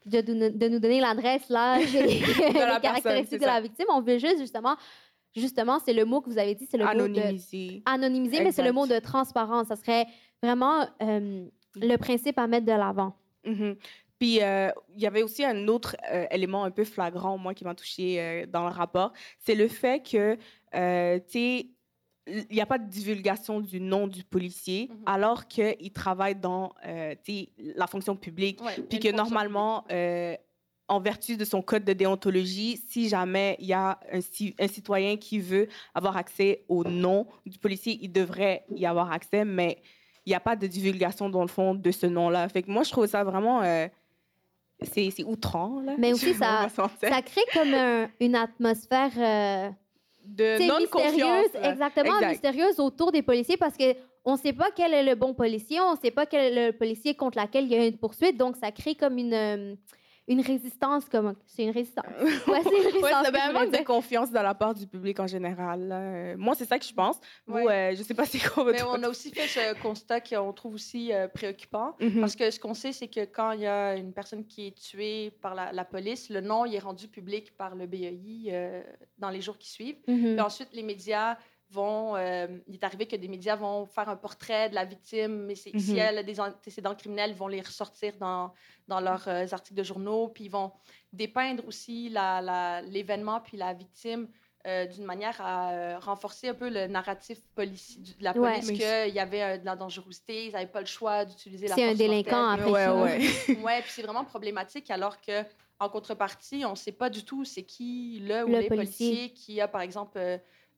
de, nous donner l'adresse, l'âge [LAUGHS] et les, caractéristiques de la victime. On veut juste, justement, justement, c'est le mot que vous avez dit, c'est le mot de anonymiser, mais c'est le mot de transparence. Ça serait vraiment euh, le principe à mettre de l'avant.
Mhm. Puis, euh, il y avait aussi un autre euh, élément un peu flagrant, moi, qui m'a touché euh, dans le rapport. C'est le fait que, tu sais, il n'y a pas de divulgation du nom du policier,
Mhm.
alors qu'il travaille dans, euh, la fonction publique.
Ouais,
Puis que normalement, euh, en vertu de son code de déontologie, si jamais il y a un, ci- un citoyen qui veut avoir accès au nom du policier, il devrait y avoir accès, mais il n'y a pas de divulgation dans le fond de ce nom-là. Fait que moi, je trouve ça vraiment... euh, c'est c'est outrant, là.
Mais aussi, [LAUGHS] ça-. Ça crée comme un- une atmosphère euh,
de non-confiance.
exactement,
Exact.
mystérieuse autour des policiers parce que on ne sait pas quel est le bon policier, on ne sait pas quel est le policier contre lequel il y a une poursuite, donc ça crée comme une, euh, une résistance, comme c'est une résistance. [LAUGHS] Ouais, c'est une résistance.
Ouais, c'est de confiance de la part du public en général. Euh, Moi, c'est ça que je pense. Vous,
Ouais.
euh, je sais pas c'est quoi
Mais on a aussi fait ce constat qu'on trouve aussi euh, préoccupant.
Mhm.
Parce que ce qu'on sait, c'est que quand il y a une personne qui est tuée par la, la police, le nom il est rendu public par le BEI euh, dans les jours qui suivent. Puis ensuite, les médias vont. euh, il est arrivé que des médias vont faire un portrait de la victime, mais c'est- si
Mhm.
elle a des antécédents criminels, ils vont les ressortir dans, dans leurs euh, articles de journaux, puis ils vont dépeindre aussi l'événement puis la victime. euh, d'une manière à renforcer un peu le narratif polici- de la
Ouais.
police
Mais
qu'il y avait de la dangerosité, ils n'avaient pas le choix d'utiliser la
C'est un
force
délinquant après
Ouais,
ça.
ouais. [LAUGHS]
Ouais, puis c'est vraiment problématique alors que en contrepartie, on ne sait pas du tout c'est qui le ou
Le
les
policier.
policiers qui a par exemple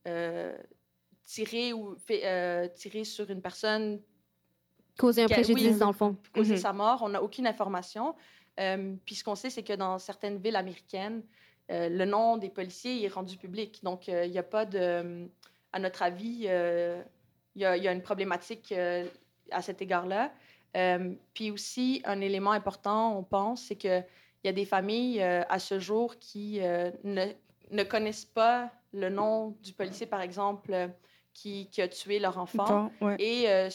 euh, euh, ou tiré sur une personne
Causer un préjudice
oui.
dans le fond.
causé
Mhm.
sa mort. On n'a aucune information. Euh, puis ce qu'on sait, c'est que dans certaines villes américaines, le nom des policiers est rendu public. Donc, il n'y a pas de... À notre avis, il y, a, il y a une problématique euh, à cet égard-là. Euh, puis aussi, un élément important, on pense, c'est qu'il y a des familles euh, à ce jour qui ne, ne connaissent pas le nom du policier, par exemple, euh, qui, qui a tué leur enfant.
Bon, ouais.
Et euh,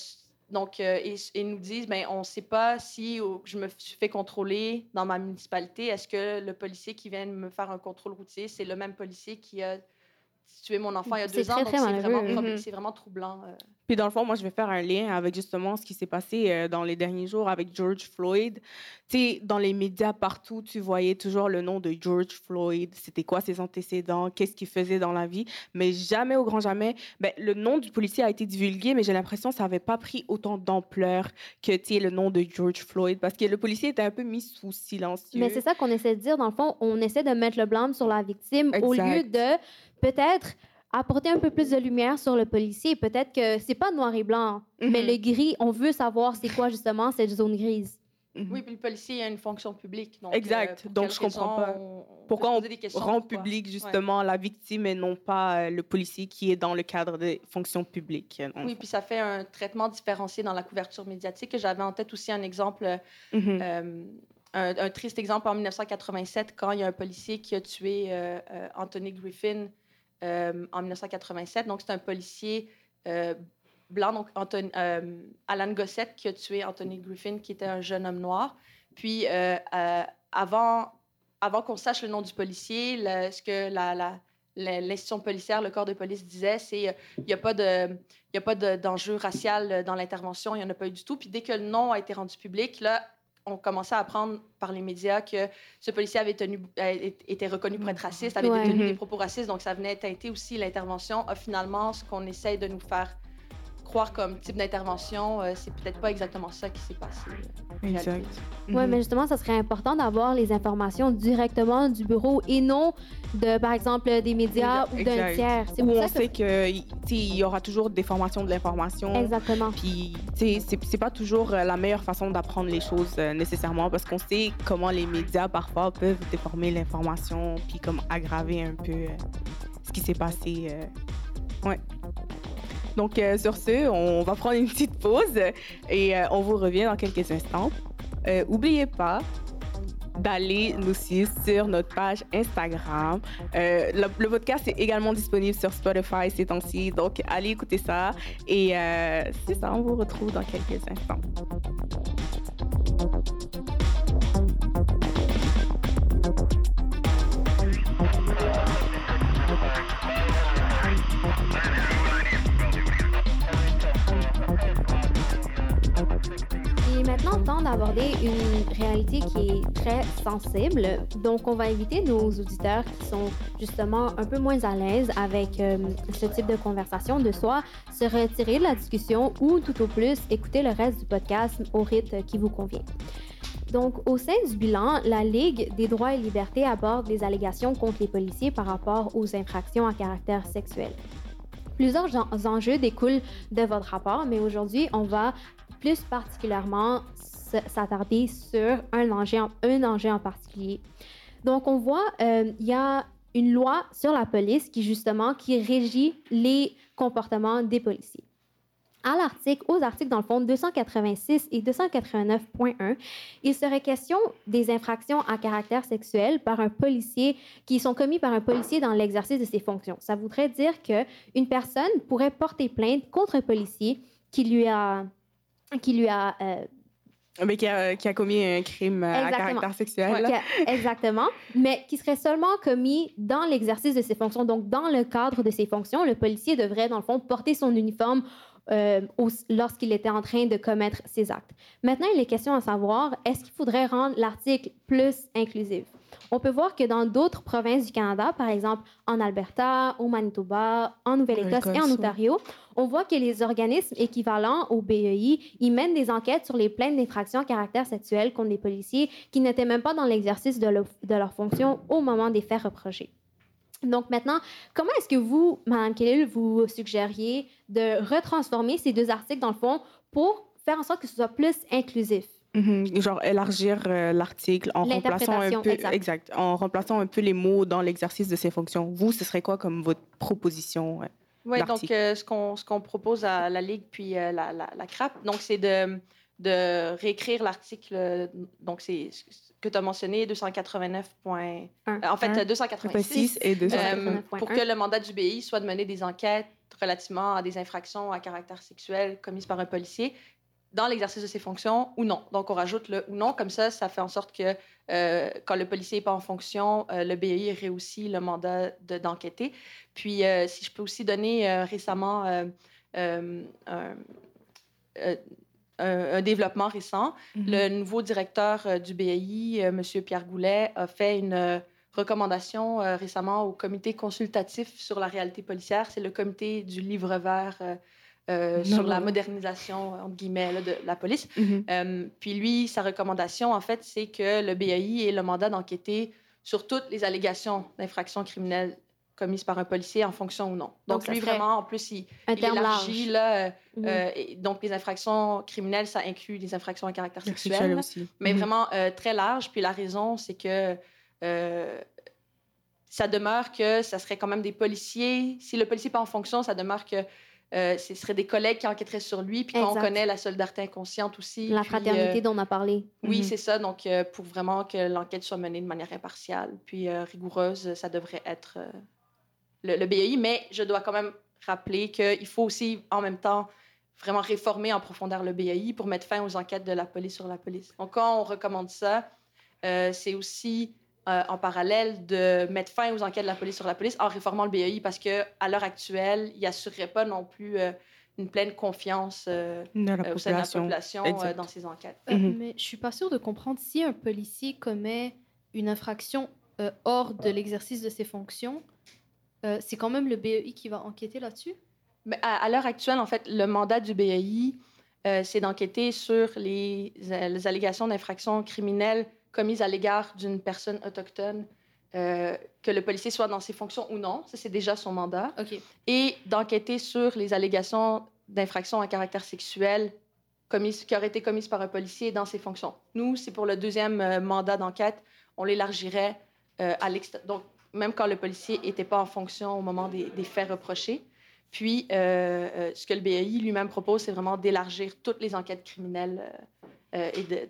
donc, euh, nous disent, ben, on ne sait pas si je me suis fait contrôler dans ma municipalité. Est-ce que le policier qui vient de me faire un contrôle routier, c'est le même policier qui a tué mon enfant il y a
C'est
deux ans?
très,
Donc,
très
c'est vraiment, troublant. euh.
Puis dans le fond, moi, je vais faire un lien avec justement ce qui s'est passé euh, dans les derniers jours avec George Floyd. Tu sais, dans les médias partout, tu voyais toujours le nom de George Floyd. C'était quoi ses antécédents, qu'est-ce qu'il faisait dans la vie? Mais jamais, au grand jamais, ben, le nom du policier a été divulgué, mais j'ai l'impression que ça n'avait pas pris autant d'ampleur que tu le nom de George Floyd, parce que le policier était un peu mis sous silencieux.
Mais c'est ça qu'on essaie de dire. Dans le fond, on essaie de mettre le blâme sur la victime au lieu de peut-être apporter un peu plus de lumière sur le policier. Peut-être que c'est pas noir et blanc, mais
Mhm.
le gris, on veut savoir c'est quoi justement cette zone grise.
Mhm.
Oui, puis le policier a une fonction publique. Donc,
Exact.
pour
Donc, je comprends pas.
on-
Pourquoi on
poser des questions,
rend public
Ouais.
justement la victime et non pas euh, le policier qui est dans le cadre des fonctions publiques.
Oui, puis ça fait un traitement différencié dans la couverture médiatique. J'avais en tête aussi un exemple euh,
Mhm.
Euh, un, un triste exemple en 1987, quand il y a un policier qui a tué euh, euh, Anthony Griffin euh, en 1987. Donc, c'est un policier euh, blanc, donc euh, Alan Gossett, qui a tué Anthony Griffin, qui était un jeune homme noir. Puis, euh, euh, avant, avant qu'on sache le nom du policier, ce que la, l'institution policière, le corps de police disait, c'est euh, n'y a pas de... D'enjeu racial euh, dans l'intervention, il n'y en a pas eu du tout. Puis dès que le nom a été rendu public, là, on commençait à apprendre par les médias que ce policier avait tenu, a- été reconnu pour être raciste, avait
Ouais.
tenu
Mhm.
des propos racistes, donc ça venait teinter aussi l'intervention. Ah, finalement, ce qu'on essaye de nous faire croire comme type d'intervention, euh, c'est peut-être pas exactement ça qui s'est passé. euh,
Exact.
réalité.
Oui,
Mhm.
mais justement, ça serait important d'avoir les informations directement du bureau et non de, par exemple, des médias ou d'un
Exact.
tiers. C'est
Où
pour
on
ça que-
sait qu'il y aura toujours des formations de l'information.
Exactement.
Puis, tu sais, c'est c'est pas toujours euh, la meilleure façon d'apprendre les choses euh, nécessairement parce qu'on sait comment les médias parfois peuvent déformer l'information puis comme aggraver un peu euh, ce qui s'est passé. euh. Ouais. Donc, euh, sur ce, on va prendre une petite pause et euh, on vous revient dans quelques instants. Euh, oubliez pas d'aller nous suivre sur notre page Instagram. Euh, le, le podcast est également disponible sur Spotify ces temps-ci, donc allez écouter ça. Et euh, c'est ça, on vous retrouve dans quelques instants.
Et maintenant, temps d'aborder une réalité qui est très sensible. Donc, on va inviter nos auditeurs qui sont justement un peu moins à l'aise avec euh, ce type de conversation de soit se retirer de la discussion ou tout au plus écouter le reste du podcast au rythme qui vous convient. Donc, au sein du bilan, la Ligue des droits et libertés aborde les allégations contre les policiers par rapport aux infractions à caractère sexuel. Plusieurs en- enjeux découlent de votre rapport, mais aujourd'hui, on va plus particulièrement s'attarder sur un enjeu, en, un enjeu en particulier. Donc, on voit, euh, il y a une loi sur la police qui, justement, qui régit les comportements des policiers. À l'article, aux articles, dans le fond, 286 et 289.1, il serait question des infractions à caractère sexuel par un policier qui sont commis par un policier dans l'exercice de ses fonctions. Ça voudrait dire que une personne pourrait porter plainte contre un policier qui lui a qui lui a euh,
Mais qui a, qui a commis un crime euh, à
Exactement.
caractère sexuel.
a- exactement, mais qui serait seulement commis dans l'exercice de ses fonctions. Donc, dans le cadre de ses fonctions, le policier devrait, dans le fond, porter son uniforme euh, lorsqu'il était en train de commettre ses actes. Maintenant, il est question à savoir, est-ce qu'il faudrait rendre l'article plus inclusif? On peut voir que dans d'autres provinces du Canada, par exemple en Alberta, au Manitoba, en Nouvelle-Écosse et en. Ontario, on voit que les organismes équivalents au BEI, ils mènent des enquêtes sur les plaintes d'infractions à caractère sexuel contre des policiers qui n'étaient même pas dans l'exercice de, leur- de leur fonction au moment des faits reprochés. Donc maintenant, comment est-ce que vous, Mme Kellil, vous suggériez de retransformer ces deux articles dans le fond pour faire en sorte que ce soit plus inclusif?
Mhm. Genre élargir euh, l'article en remplaçant un peu
exact.
en remplaçant un peu les mots dans l'exercice de ses fonctions. Vous, ce serait quoi comme votre proposition ouais?
Oui, donc euh, ce qu'on ce qu'on propose à la Ligue puis euh, la, la, la CRAP, donc c'est de, de réécrire l'article, donc c'est ce que tu as mentionné, 289. point- euh, en fait,
Un.
euh, 286.
6 et 200.
euh,
289.1.
pour que le mandat du BI soit de mener des enquêtes relativement à des infractions à caractère sexuel commises par un policier dans l'exercice de ses fonctions ou non. Donc, on rajoute le ou non. Comme ça, ça fait en sorte que euh, quand le policier n'est pas en fonction, euh, le BI réussit le mandat de- d'enquêter. Puis, euh, si je peux aussi donner récemment un, développement récent,
Mhm.
le nouveau directeur du BI, euh, M. Pierre Goulet, a fait une recommandation récemment au comité consultatif sur la réalité policière. C'est le comité du livre vert euh, euh, sur la modernisation, entre guillemets, là, de la police.
Mhm.
Euh, puis lui, sa recommandation, en fait, c'est que le BAI ait le mandat d'enquêter sur toutes les allégations d'infractions criminelles commises par un policier en fonction ou non.
Donc,
lui, vraiment, en plus, il, il élargit, là, euh,
Mhm.
euh, et donc, les infractions criminelles, ça inclut les infractions à caractère
Sexuel
sexuel,
aussi.
mais
Mhm.
vraiment euh, très large. Puis la raison, c'est que euh, ça demeure que ça serait quand même des policiers. Si le policier n'est pas en fonction, ça demeure que euh, ce seraient des collègues qui enquêteraient sur lui. Puis quand on connaît la solidarité inconsciente aussi.
La
puis,
fraternité
euh,
dont on a parlé.
oui,
Mhm.
c'est ça. Donc, euh, pour vraiment que l'enquête soit menée de manière impartiale puis euh, rigoureuse, ça devrait être euh, le, le BAI. Mais je dois quand même rappeler qu'il faut aussi, en même temps, vraiment réformer en profondeur le BAI pour mettre fin aux enquêtes de la police sur la police. Donc, quand on recommande ça, euh, c'est aussi euh, en parallèle de mettre fin aux enquêtes de la police sur la police en réformant le BAI parce que à l'heure actuelle, il n'assurerait pas non plus euh, une pleine confiance euh,
De la
euh, au sein de la
population.
population euh, dans ces enquêtes.
Euh,
Mhm.
Mais je suis pas sûre de comprendre si un policier commet une infraction euh, hors de l'exercice de ses fonctions, euh, c'est quand même le BEI qui va enquêter là-dessus?
Mais à, à l'heure actuelle, en fait, le mandat du euh, c'est d'enquêter sur les, les allégations d'infractions criminelles commises à l'égard d'une personne autochtone, euh, que le policier soit dans ses fonctions ou non. Ça, c'est déjà son mandat. Et d'enquêter sur les allégations d'infractions à caractère sexuel commises, qui auraient été commises par un policier dans ses fonctions. Nous, c'est pour le deuxième euh, mandat d'enquête. On l'élargirait euh, à l'extérieur. Donc, même quand le policier n'était pas en fonction au moment des, des faits reprochés. Puis, ce que le BAI lui-même propose, c'est vraiment d'élargir toutes les enquêtes criminelles et de,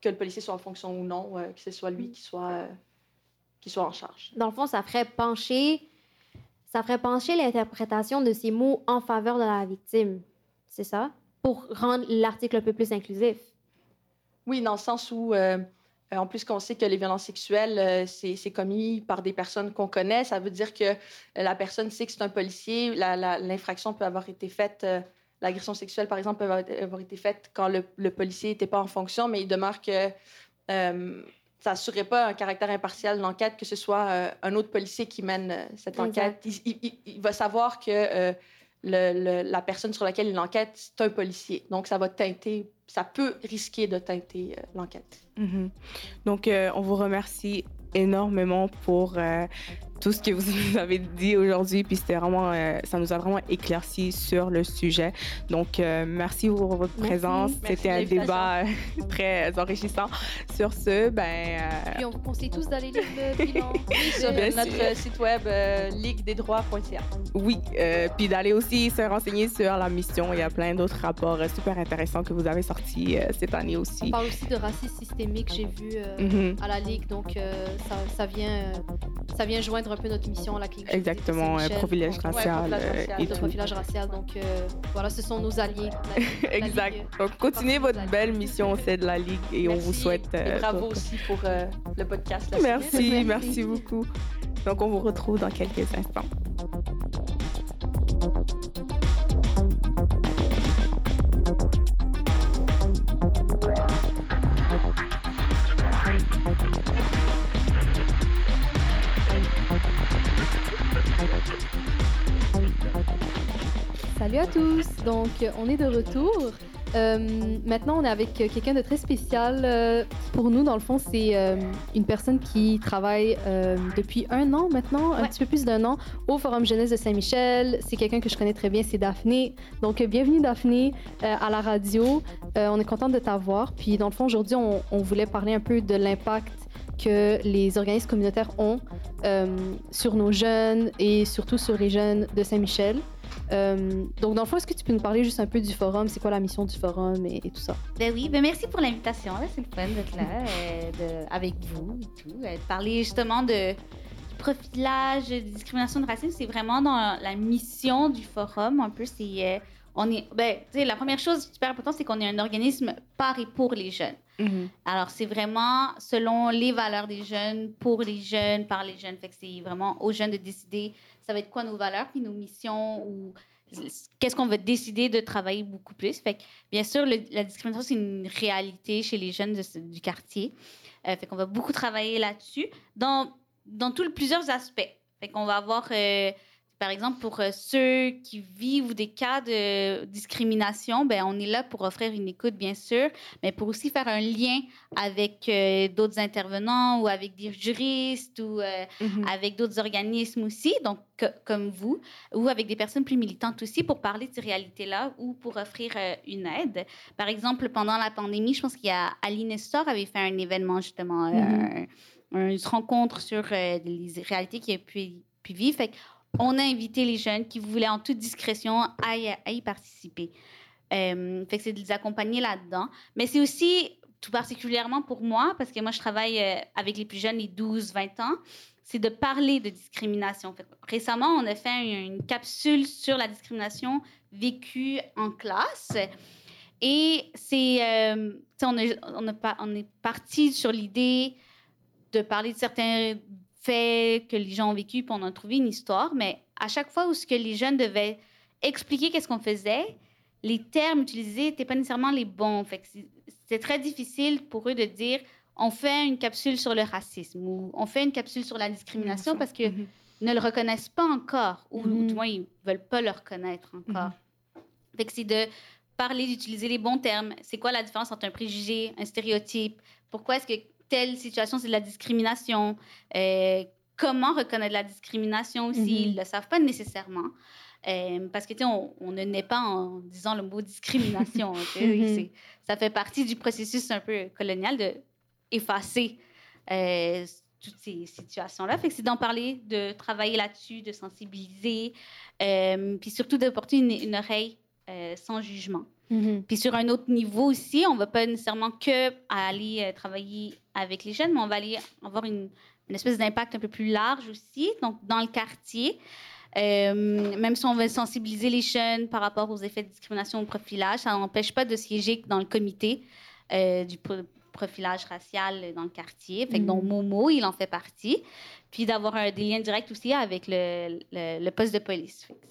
que le policier soit en fonction ou non, euh, que ce soit lui qui soit, euh, qui soit en charge.
Dans le fond, ça ferait pencher, ça ferait pencher l'interprétation de ces mots en faveur de la victime. C'est ça? Pour rendre l'article un peu plus inclusif.
Oui, dans le sens où, euh, en plus qu'on sait que les violences sexuelles, c'est c'est commis par des personnes qu'on connaît, ça veut dire que la personne sait que c'est un policier. L'infraction peut avoir été faite, l'agression sexuelle, par exemple, peut avoir été, faite quand le, le policier n'était pas en fonction, mais il demeure que euh, ça n'assurerait pas un caractère impartial de l'enquête, que ce soit euh, un autre policier qui mène euh, cette enquête. Il, il- il- il va savoir que euh, le- le- la personne sur laquelle il enquête, c'est un policier. Donc, ça va teinter, ça peut risquer de teinter l'enquête.
Mhm. Donc, on vous remercie énormément pour tout ce que vous nous [LAUGHS] avez dit aujourd'hui. Puis c'était vraiment, euh, ça nous a vraiment éclairci sur le sujet. Donc, euh, merci pour votre
Merci.
présence. C'était un débat euh, très enrichissant. Sur ce, ben, euh,
Puis on vous conseille tous d'aller lire le [LAUGHS] bilan.
Sur notre site web liguedesdroits.ca.
oui, puis d'aller aussi se renseigner sur la mission. Il y a plein d'autres rapports super intéressants que vous avez sortis cette année
On
aussi.
parle aussi de racisme systémique, j'ai vu
Mhm.
à la Ligue. Donc, ça, ça, vient, ça vient joindre un peu notre mission à la Ligue.
Exactement, un profilage racial
profilage
euh,
racial,
et tout.
profilage racial. Donc, euh, voilà, ce sont nos alliés. La [LAUGHS] Ligue- la
Exact. Donc, continuez votre belle mission [LAUGHS] au sein de la Ligue et on vous souhaite.
Et
euh,
bravo
donc-
aussi pour le podcast.
Merci, merci [LAUGHS] beaucoup. Donc, on vous retrouve dans quelques instants.
Salut à tous! Donc, on est de retour. Euh, maintenant, on est avec quelqu'un de très spécial. euh, pour nous, dans le fond, c'est euh, une personne qui travaille depuis un an maintenant, un
Ouais.
petit peu plus d'un an, au Forum Jeunesse de Saint-Michel. C'est quelqu'un que je connais très bien, c'est Daphné. Donc, bienvenue Daphné à la radio. On est contente de t'avoir. Puis, dans le fond, aujourd'hui, on, on voulait parler un peu de l'impact que les organismes communautaires ont sur nos jeunes et surtout sur les jeunes de Saint-Michel. Euh, donc, dans le fond, est-ce que tu peux nous parler juste un peu du forum? C'est quoi la mission du forum et, et tout ça?
Ben oui, ben merci pour l'invitation. C'est le fun d'être là euh, de- avec vous et tout. Euh, parler justement de du profilage, de discrimination de racisme, c'est vraiment dans la mission du forum. Un peu, c'est on est. Ben, tu sais, la première chose super importante, c'est qu'on est un organisme par et pour les jeunes. Alors, c'est vraiment selon les valeurs des jeunes, pour les jeunes, par les jeunes. Fait que c'est vraiment aux jeunes de décider ça va être quoi nos valeurs, puis nos missions, ou qu'est-ce qu'on va décider de travailler beaucoup plus. Fait que, bien sûr, la discrimination, c'est une réalité chez les jeunes du quartier. Euh, fait qu'on va beaucoup travailler là-dessus dans, dans tous plusieurs aspects. Fait qu'on va avoir, euh, par exemple, pour euh, ceux qui vivent des cas de discrimination, ben, on est là pour offrir une écoute, bien sûr, mais pour aussi faire un lien avec euh, d'autres intervenants ou avec des juristes ou euh,
Mhm.
avec d'autres organismes aussi, donc co- comme vous, ou avec des personnes plus militantes aussi pour parler de ces réalités-là ou pour offrir euh, une aide. Par exemple, pendant la pandémie, je pense qu'il y a Ali Nestor avait fait un événement justement,
Mhm.
un- une rencontre sur les réalités qu'il a pu, pu vivre. Fait on a invité les jeunes qui voulaient en toute discrétion à y, participer. Euh, c'est de les accompagner là-dedans. Mais c'est aussi tout particulièrement pour moi, parce que moi, je travaille euh, avec les plus jeunes, les 12-20 ans, c'est de parler de discrimination. Récemment, on a fait une, capsule sur la discrimination vécue en classe. Et c'est, euh, on est parti sur l'idée de parler de certains faits que les gens ont vécu, puis on a trouvé une histoire. Mais à chaque fois où ce que les jeunes devaient expliquer qu'est-ce qu'on faisait, les termes utilisés n'étaient pas nécessairement les bons. Fait c'est- c'était très difficile pour eux de dire on fait une capsule sur le racisme ou on fait une capsule sur la discrimination parce que
Mhm.
ne le reconnaissent pas encore, ou, ou
Mhm.
du moins, ils veulent pas le reconnaître encore. Fait que c'est de parler, d'utiliser les bons termes. C'est quoi la différence entre un préjugé, un stéréotype? Pourquoi est-ce que telle situation, c'est de la discrimination? Euh, comment reconnaître la discrimination aussi?
Mhm.
Ils le savent pas nécessairement? Euh, parce que, tu sais, on, on ne naît pas en disant le mot discrimination. [LAUGHS]
Mhm.
Ça fait partie du processus un peu colonial de effacer euh, toutes ces situations-là. Fait que c'est d'en parler, de travailler là-dessus, de sensibiliser, euh, puis surtout de porter une, une oreille sans jugement.
Mhm.
Puis sur un autre niveau aussi, on va pas nécessairement que aller euh, travailler avec les jeunes, mais on va aller avoir une, une espèce d'impact un peu plus large aussi, donc dans le quartier. Euh, même si on veut sensibiliser les jeunes par rapport aux effets de discrimination au profilage, ça n'empêche pas de siéger dans le comité euh, du pro- profilage racial dans le quartier. Fait que
Mhm.
donc Momo, il en fait partie. Puis d'avoir un- des liens directs aussi avec le, le- le poste de police. Fait que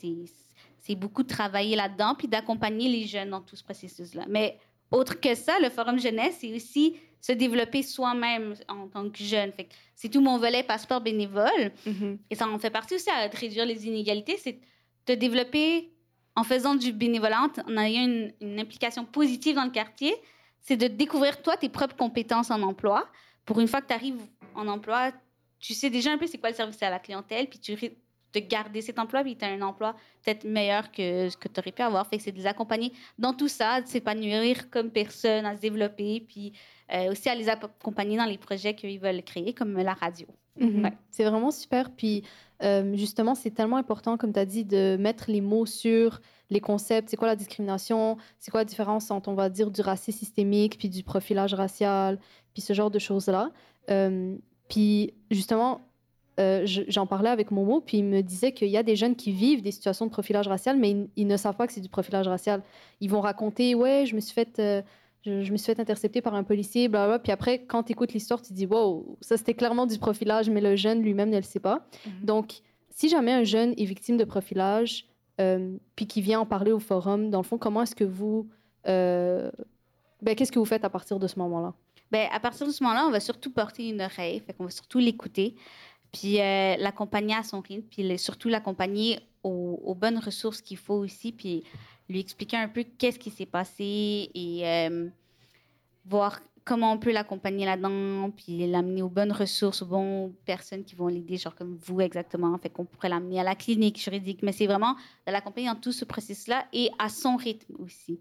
c'est- beaucoup de travailler là-dedans, puis d'accompagner les jeunes dans tout ce processus-là. Mais autre que ça, le Forum Jeunesse, c'est aussi se développer soi-même en tant que jeune. Fait que c'est tout mon volet passeport bénévole.
Mhm.
Et ça en fait partie aussi à réduire les inégalités, c'est de te développer en faisant du bénévolat, en ayant une, une implication positive dans le quartier, c'est de découvrir toi tes propres compétences en emploi. Pour une fois que tu arrives en emploi, tu sais déjà un peu c'est quoi le service à la clientèle, puis tu de garder cet emploi, puis tu as un emploi peut-être meilleur que ce que tu aurais pu avoir. Fait que c'est de les accompagner dans tout ça, de s'épanouir comme personne, à se développer, puis euh, aussi à les accompagner dans les projets qu'ils veulent créer, comme la radio.
Mhm.
Ouais.
C'est vraiment super. Puis euh, justement, c'est tellement important, comme tu as dit, de mettre les mots sur les concepts. C'est quoi la discrimination? C'est quoi la différence entre, on va dire, du racisme systémique, puis du profilage racial, puis ce genre de choses-là? Euh, puis justement, euh, je- j'en parlais avec Momo, puis il me disait qu'il y a des jeunes qui vivent des situations de profilage racial, mais ils, ils ne savent pas que c'est du profilage racial. Ils vont raconter, ouais, je me suis fait... euh, je, je me suis fait intercepter par un policier, blablabla. Puis après, quand tu écoutes l'histoire, tu te dis, wow, ça c'était clairement du profilage, mais le jeune lui-même ne le sait pas.
Mhm.
Donc, si jamais un jeune est victime de profilage, euh, puis qui vient en parler au forum, dans le fond, comment est-ce que vous. ben, Qu'est-ce que vous faites à partir de ce moment-là?
Ben, à partir de ce moment-là, on va surtout porter une oreille, fait qu'on va surtout l'écouter, puis euh, l'accompagner à son rythme, puis surtout l'accompagner aux, bonnes ressources qu'il faut aussi, puis lui expliquer un peu qu'est-ce qui s'est passé et euh, voir comment on peut l'accompagner là-dedans, puis l'amener aux bonnes ressources, aux bonnes personnes qui vont l'aider, genre comme vous exactement. Fait qu'on pourrait l'amener à la clinique juridique, mais c'est vraiment de l'accompagner dans tout ce processus-là et à son rythme aussi.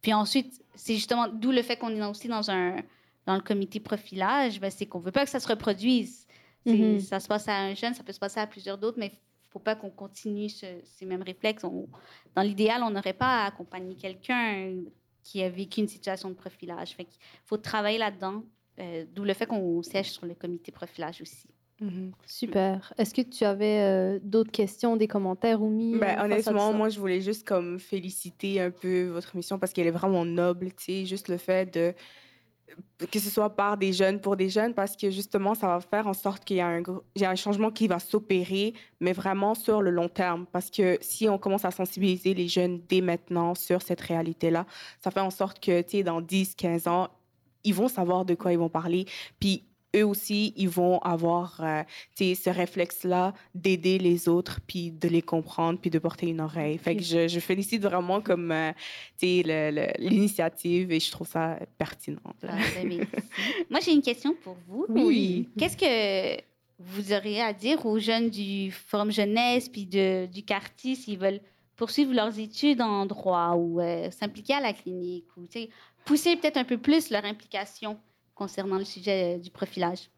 Puis ensuite, c'est justement d'où le fait qu'on est aussi dans un dans le comité profilage, ben, c'est qu'on veut pas que ça se reproduise.
Mhm.
Ça se passe à un jeune, ça peut se passer à plusieurs d'autres, mais il faut pas qu'on continue ce- ces mêmes réflexes. On- dans l'idéal, on n'aurait pas à accompagner quelqu'un qui a vécu une situation de profilage. Fait qu'il faut travailler là-dedans, euh, d'où le fait qu'on siège sur le comité profilage aussi.
Mhm.
Super. Est-ce que tu avais euh, d'autres questions, des commentaires?
Ben,
face à
honnêtement, moi, je voulais juste comme féliciter un peu votre mission parce qu'elle est vraiment noble, tu sais, juste le fait de que ce soit par des jeunes pour des jeunes parce que justement, ça va faire en sorte qu'il y a un, il y a un changement qui va s'opérer, mais vraiment sur le long terme. Parce que si on commence à sensibiliser les jeunes dès maintenant sur cette réalité-là, ça fait en sorte que, tu sais, dans 10, 15 ans, ils vont savoir de quoi ils vont parler. Puis eux aussi, ils vont avoir euh, ce réflexe-là d'aider les autres, puis de les comprendre, puis de porter une oreille. Fait que je, je félicite vraiment comme euh, l'initiative et je trouve ça pertinent.
Ah, ben. Moi, j'ai une question pour vous.
Oui.
Qu'est-ce que vous auriez à dire aux jeunes du Forum Jeunesse puis de, du quartier s'ils veulent poursuivre leurs études en droit ou euh, s'impliquer à la clinique ou pousser peut-être un peu plus leur implication? Concernant le sujet euh, du profilage?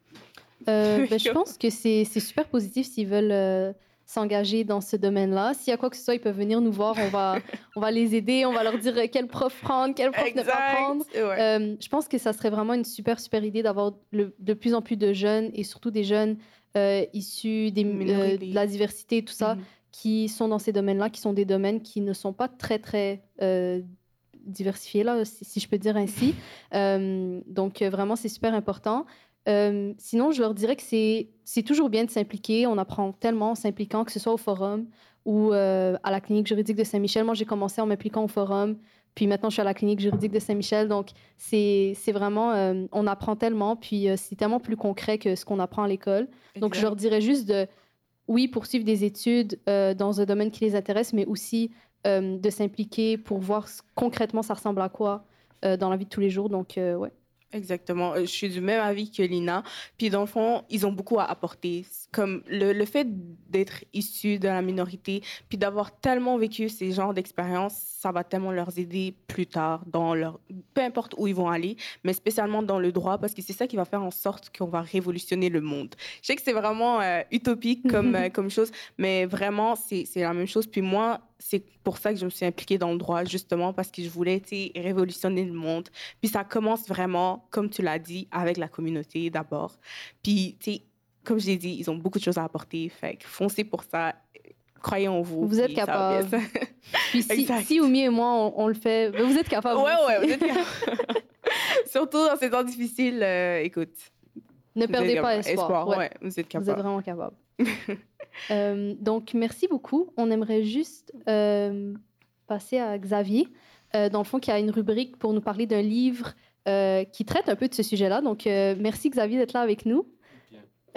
Euh, [LAUGHS] ben, je pense que c'est c'est super positif s'ils veulent euh, s'engager dans ce domaine-là. S'il y a quoi que ce soit, ils peuvent venir nous voir. On va, on va les aider. On va leur dire quel prof prendre, quel prof ne pas prendre.
Ouais.
Euh, je pense que ça serait vraiment une super, super idée d'avoir le- de plus en plus de jeunes et surtout des jeunes euh, issus des, euh, de la diversité, tout ça,
Mhm.
qui sont dans ces domaines-là, qui sont des domaines qui ne sont pas très, très diversifiés, là, si, si je peux dire ainsi. [LAUGHS] Euh, donc, euh, vraiment, c'est super important. Euh, sinon, je leur dirais que c'est toujours bien de s'impliquer. On apprend tellement en s'impliquant, que ce soit au forum ou euh, à la clinique juridique de Saint-Michel. Moi, j'ai commencé en m'impliquant au forum, puis maintenant, je suis à la clinique juridique de Saint-Michel. Donc, c'est vraiment, euh, on apprend tellement, puis c'est tellement plus concret que ce qu'on apprend à l'école. Donc, je leur dirais juste de oui, poursuivre des études dans un domaine qui les intéresse, mais aussi de s'impliquer pour voir concrètement ça ressemble à quoi euh, dans la vie de tous les jours. Donc, euh, ouais.
Exactement. Euh, Je suis du même avis que Lina. Puis dans le fond, ils ont beaucoup à apporter. Comme le, le fait d'être issu de la minorité, puis d'avoir tellement vécu ces genres d'expériences, ça va tellement leur aider plus tard dans leur... Peu importe où ils vont aller, mais spécialement dans le droit, parce que c'est ça qui va faire en sorte qu'on va révolutionner le monde. Je sais que c'est vraiment euh, utopique [LAUGHS] comme, euh, comme chose, mais vraiment, c'est la même chose. Puis moi, c'est pour ça que je me suis impliquée dans le droit, justement, parce que je voulais, révolutionner le monde. Puis ça commence vraiment, comme tu l'as dit, avec la communauté d'abord. Puis, tu sais, comme je l'ai dit, ils ont beaucoup de choses à apporter. Fait que foncez pour ça. Croyez en vous.
Vous êtes
bien. [LAUGHS]
Puis si, si Oumi et moi, on, on le fait, vous êtes capable.
ouais,
aussi.
ouais, vous êtes [LAUGHS] capable. [LAUGHS] Surtout dans ces temps difficiles, euh, écoute.
Ne perdez pas
capable.
espoir. ouais.
ouais, vous êtes
Vous êtes
capable.
vraiment capable. Euh, donc, merci beaucoup. On aimerait juste euh, passer à Xavier, dans le fond, qui a une rubrique pour nous parler d'un livre qui traite un peu de ce sujet-là. Donc, euh, merci Xavier d'être là avec nous.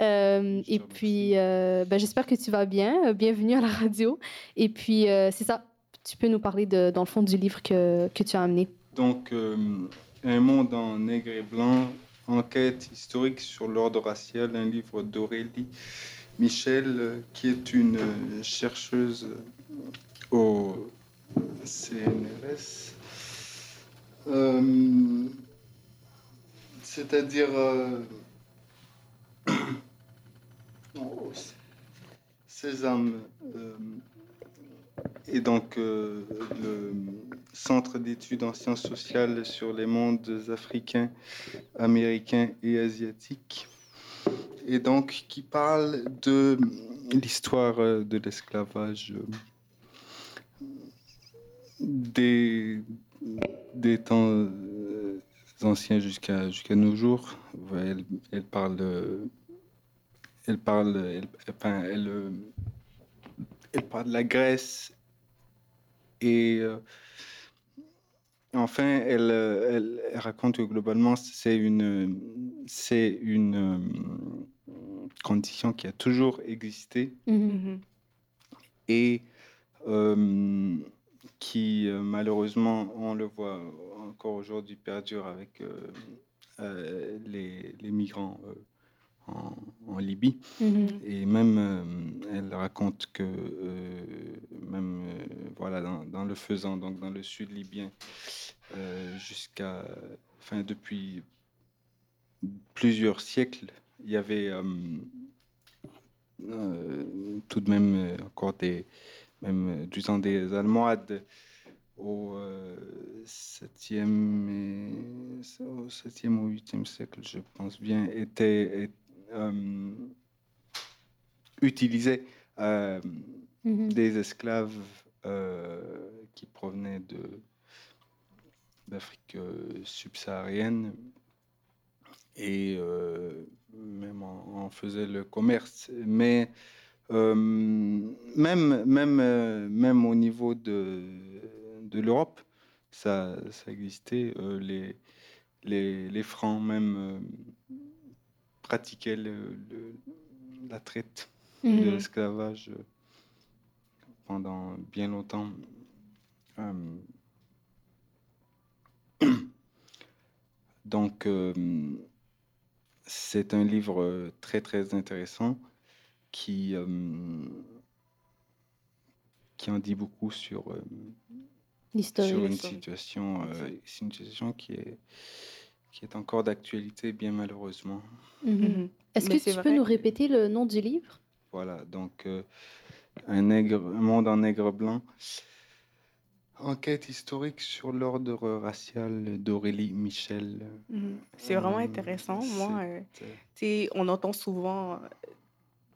Euh, et puis, euh, ben, j'espère que tu vas bien. Euh, Bienvenue à la radio. Et puis, euh, c'est ça. Tu peux nous parler, de, dans le fond, du livre que, que tu as amené.
Donc, euh, Un monde en nègre et blanc, enquête historique sur l'ordre racial, un livre d'Aurélie Michel, euh, qui est une euh, chercheuse euh, au CNRS. C'est-à-dire. euh, [COUGHS] oh, Sésame. euh, et donc euh, le Centre d'études en sciences sociales sur les mondes africains, américains et asiatiques. Et donc qui parle de l'histoire euh, de l'esclavage euh, des, temps anciens jusqu'à jusqu'à nos jours. Elle, elle parle, elle parle, elle, enfin, elle, euh, elle parle de la Grèce et euh, enfin, elle, euh, elle, raconte que globalement, c'est une, c'est une condition qui a toujours existé
Mhm.
et euh, qui, euh, malheureusement, on le voit encore aujourd'hui, perdure avec euh, euh, les, les migrants en, en Libye.
Mhm.
Et même, euh, elle raconte que, euh, même, euh, voilà, dans, dans le faisant, donc dans le sud libyen, jusqu'à, enfin, depuis plusieurs siècles, il y avait tout de même encore des, même, euh, disons, des Almohades au euh, 7e, et, au 7e ou 8e siècle, je pense bien, étaient, et- euh, euh,
Mhm.
des esclaves euh, qui provenaient de d'Afrique euh, subsaharienne et euh, même en, en faisaient le commerce. Mais euh, même, même, euh, même au niveau de, de l'Europe, ça, ça existait. euh, les, les, les Francs même euh, pratiquaient le- le- la traite de
Mhm.
l'esclavage pendant bien longtemps. [COUGHS] Donc, c'est un livre très, très intéressant qui, euh, qui en dit beaucoup sur, euh, sur une situation, euh, c'est une situation qui est, qui est encore d'actualité, bien malheureusement.
Mhm.
Mhm.
Est-ce que tu peux nous répéter le nom du livre?
Voilà, donc euh, un, nègre, un monde en nègre blanc. Enquête historique sur l'ordre racial d'Aurélie Michel.
Mhm. C'est vraiment intéressant. Moi, euh,
c'est,
tu sais, on entend souvent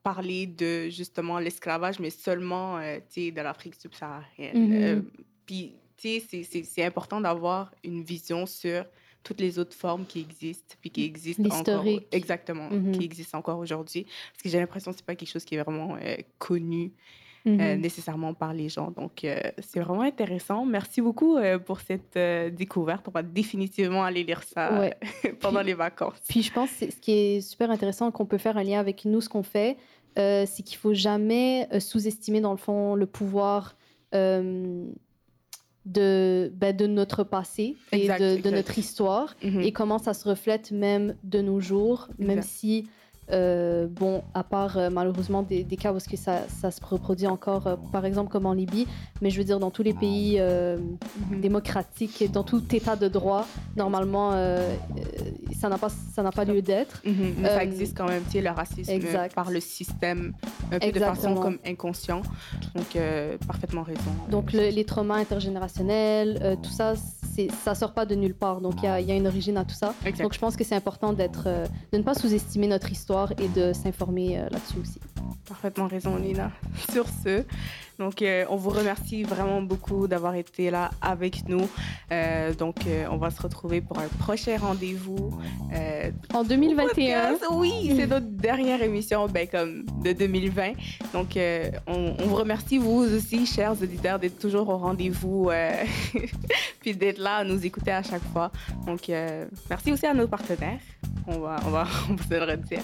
parler de justement l'esclavage, mais seulement euh, de l'Afrique subsaharienne.
Mhm.
Euh, Puis, tu sais, c'est- important d'avoir une vision sur toutes les autres formes qui existent, puis qui existent encore. Exactement, qui existent encore aujourd'hui. Parce que j'ai l'impression que c'est pas quelque chose qui est vraiment euh, connu Euh, nécessairement par les gens. Donc, euh, c'est vraiment intéressant. Merci beaucoup euh, pour cette découverte. On va définitivement aller lire ça
Ouais. [LAUGHS]
pendant
Puis-
les vacances.
Puis je pense que ce qui est super intéressant, qu'on peut faire un lien avec nous, ce qu'on fait, euh, c'est qu'il faut jamais sous-estimer, dans le fond, le pouvoir euh, de, ben, de notre passé et
Exact,
de, notre histoire
Mhm.
et comment ça se reflète même de nos jours, même si, euh, bon, à part euh, malheureusement des, des cas où que ça, ça se reproduit encore, euh, par exemple comme en Libye, mais je veux dire dans tous les pays
Mhm.
démocratiques, dans tout état de droit, normalement, ça n'a pas, ça n'a pas lieu d'être.
Mhm, mais ça existe quand même, tu sais, le racisme
exact.
par le système, un peu de façon comme inconscient. Donc, parfaitement raison.
Donc le- les traumas intergénérationnels, tout ça, c'est, ça sort pas de nulle part. Donc il y a, il y a une origine à tout ça.
Exact.
Donc je pense que c'est important d'être, de ne pas sous-estimer notre histoire et de s'informer euh, là-dessus aussi.
Parfaitement raison, Nina. [LAUGHS] Sur ce, donc euh, on vous remercie vraiment beaucoup d'avoir été là avec nous. Euh, donc euh, on va se retrouver pour un prochain rendez-vous.
En 2021,
podcast. Oui, c'est notre dernière émission ben, comme de 2020. Donc on, on vous remercie vous aussi, chers auditeurs, d'être toujours au rendez-vous [LAUGHS] puis d'être là à nous écouter à chaque fois. Donc merci aussi à nos partenaires. On va, on va, [LAUGHS] on va se le redire.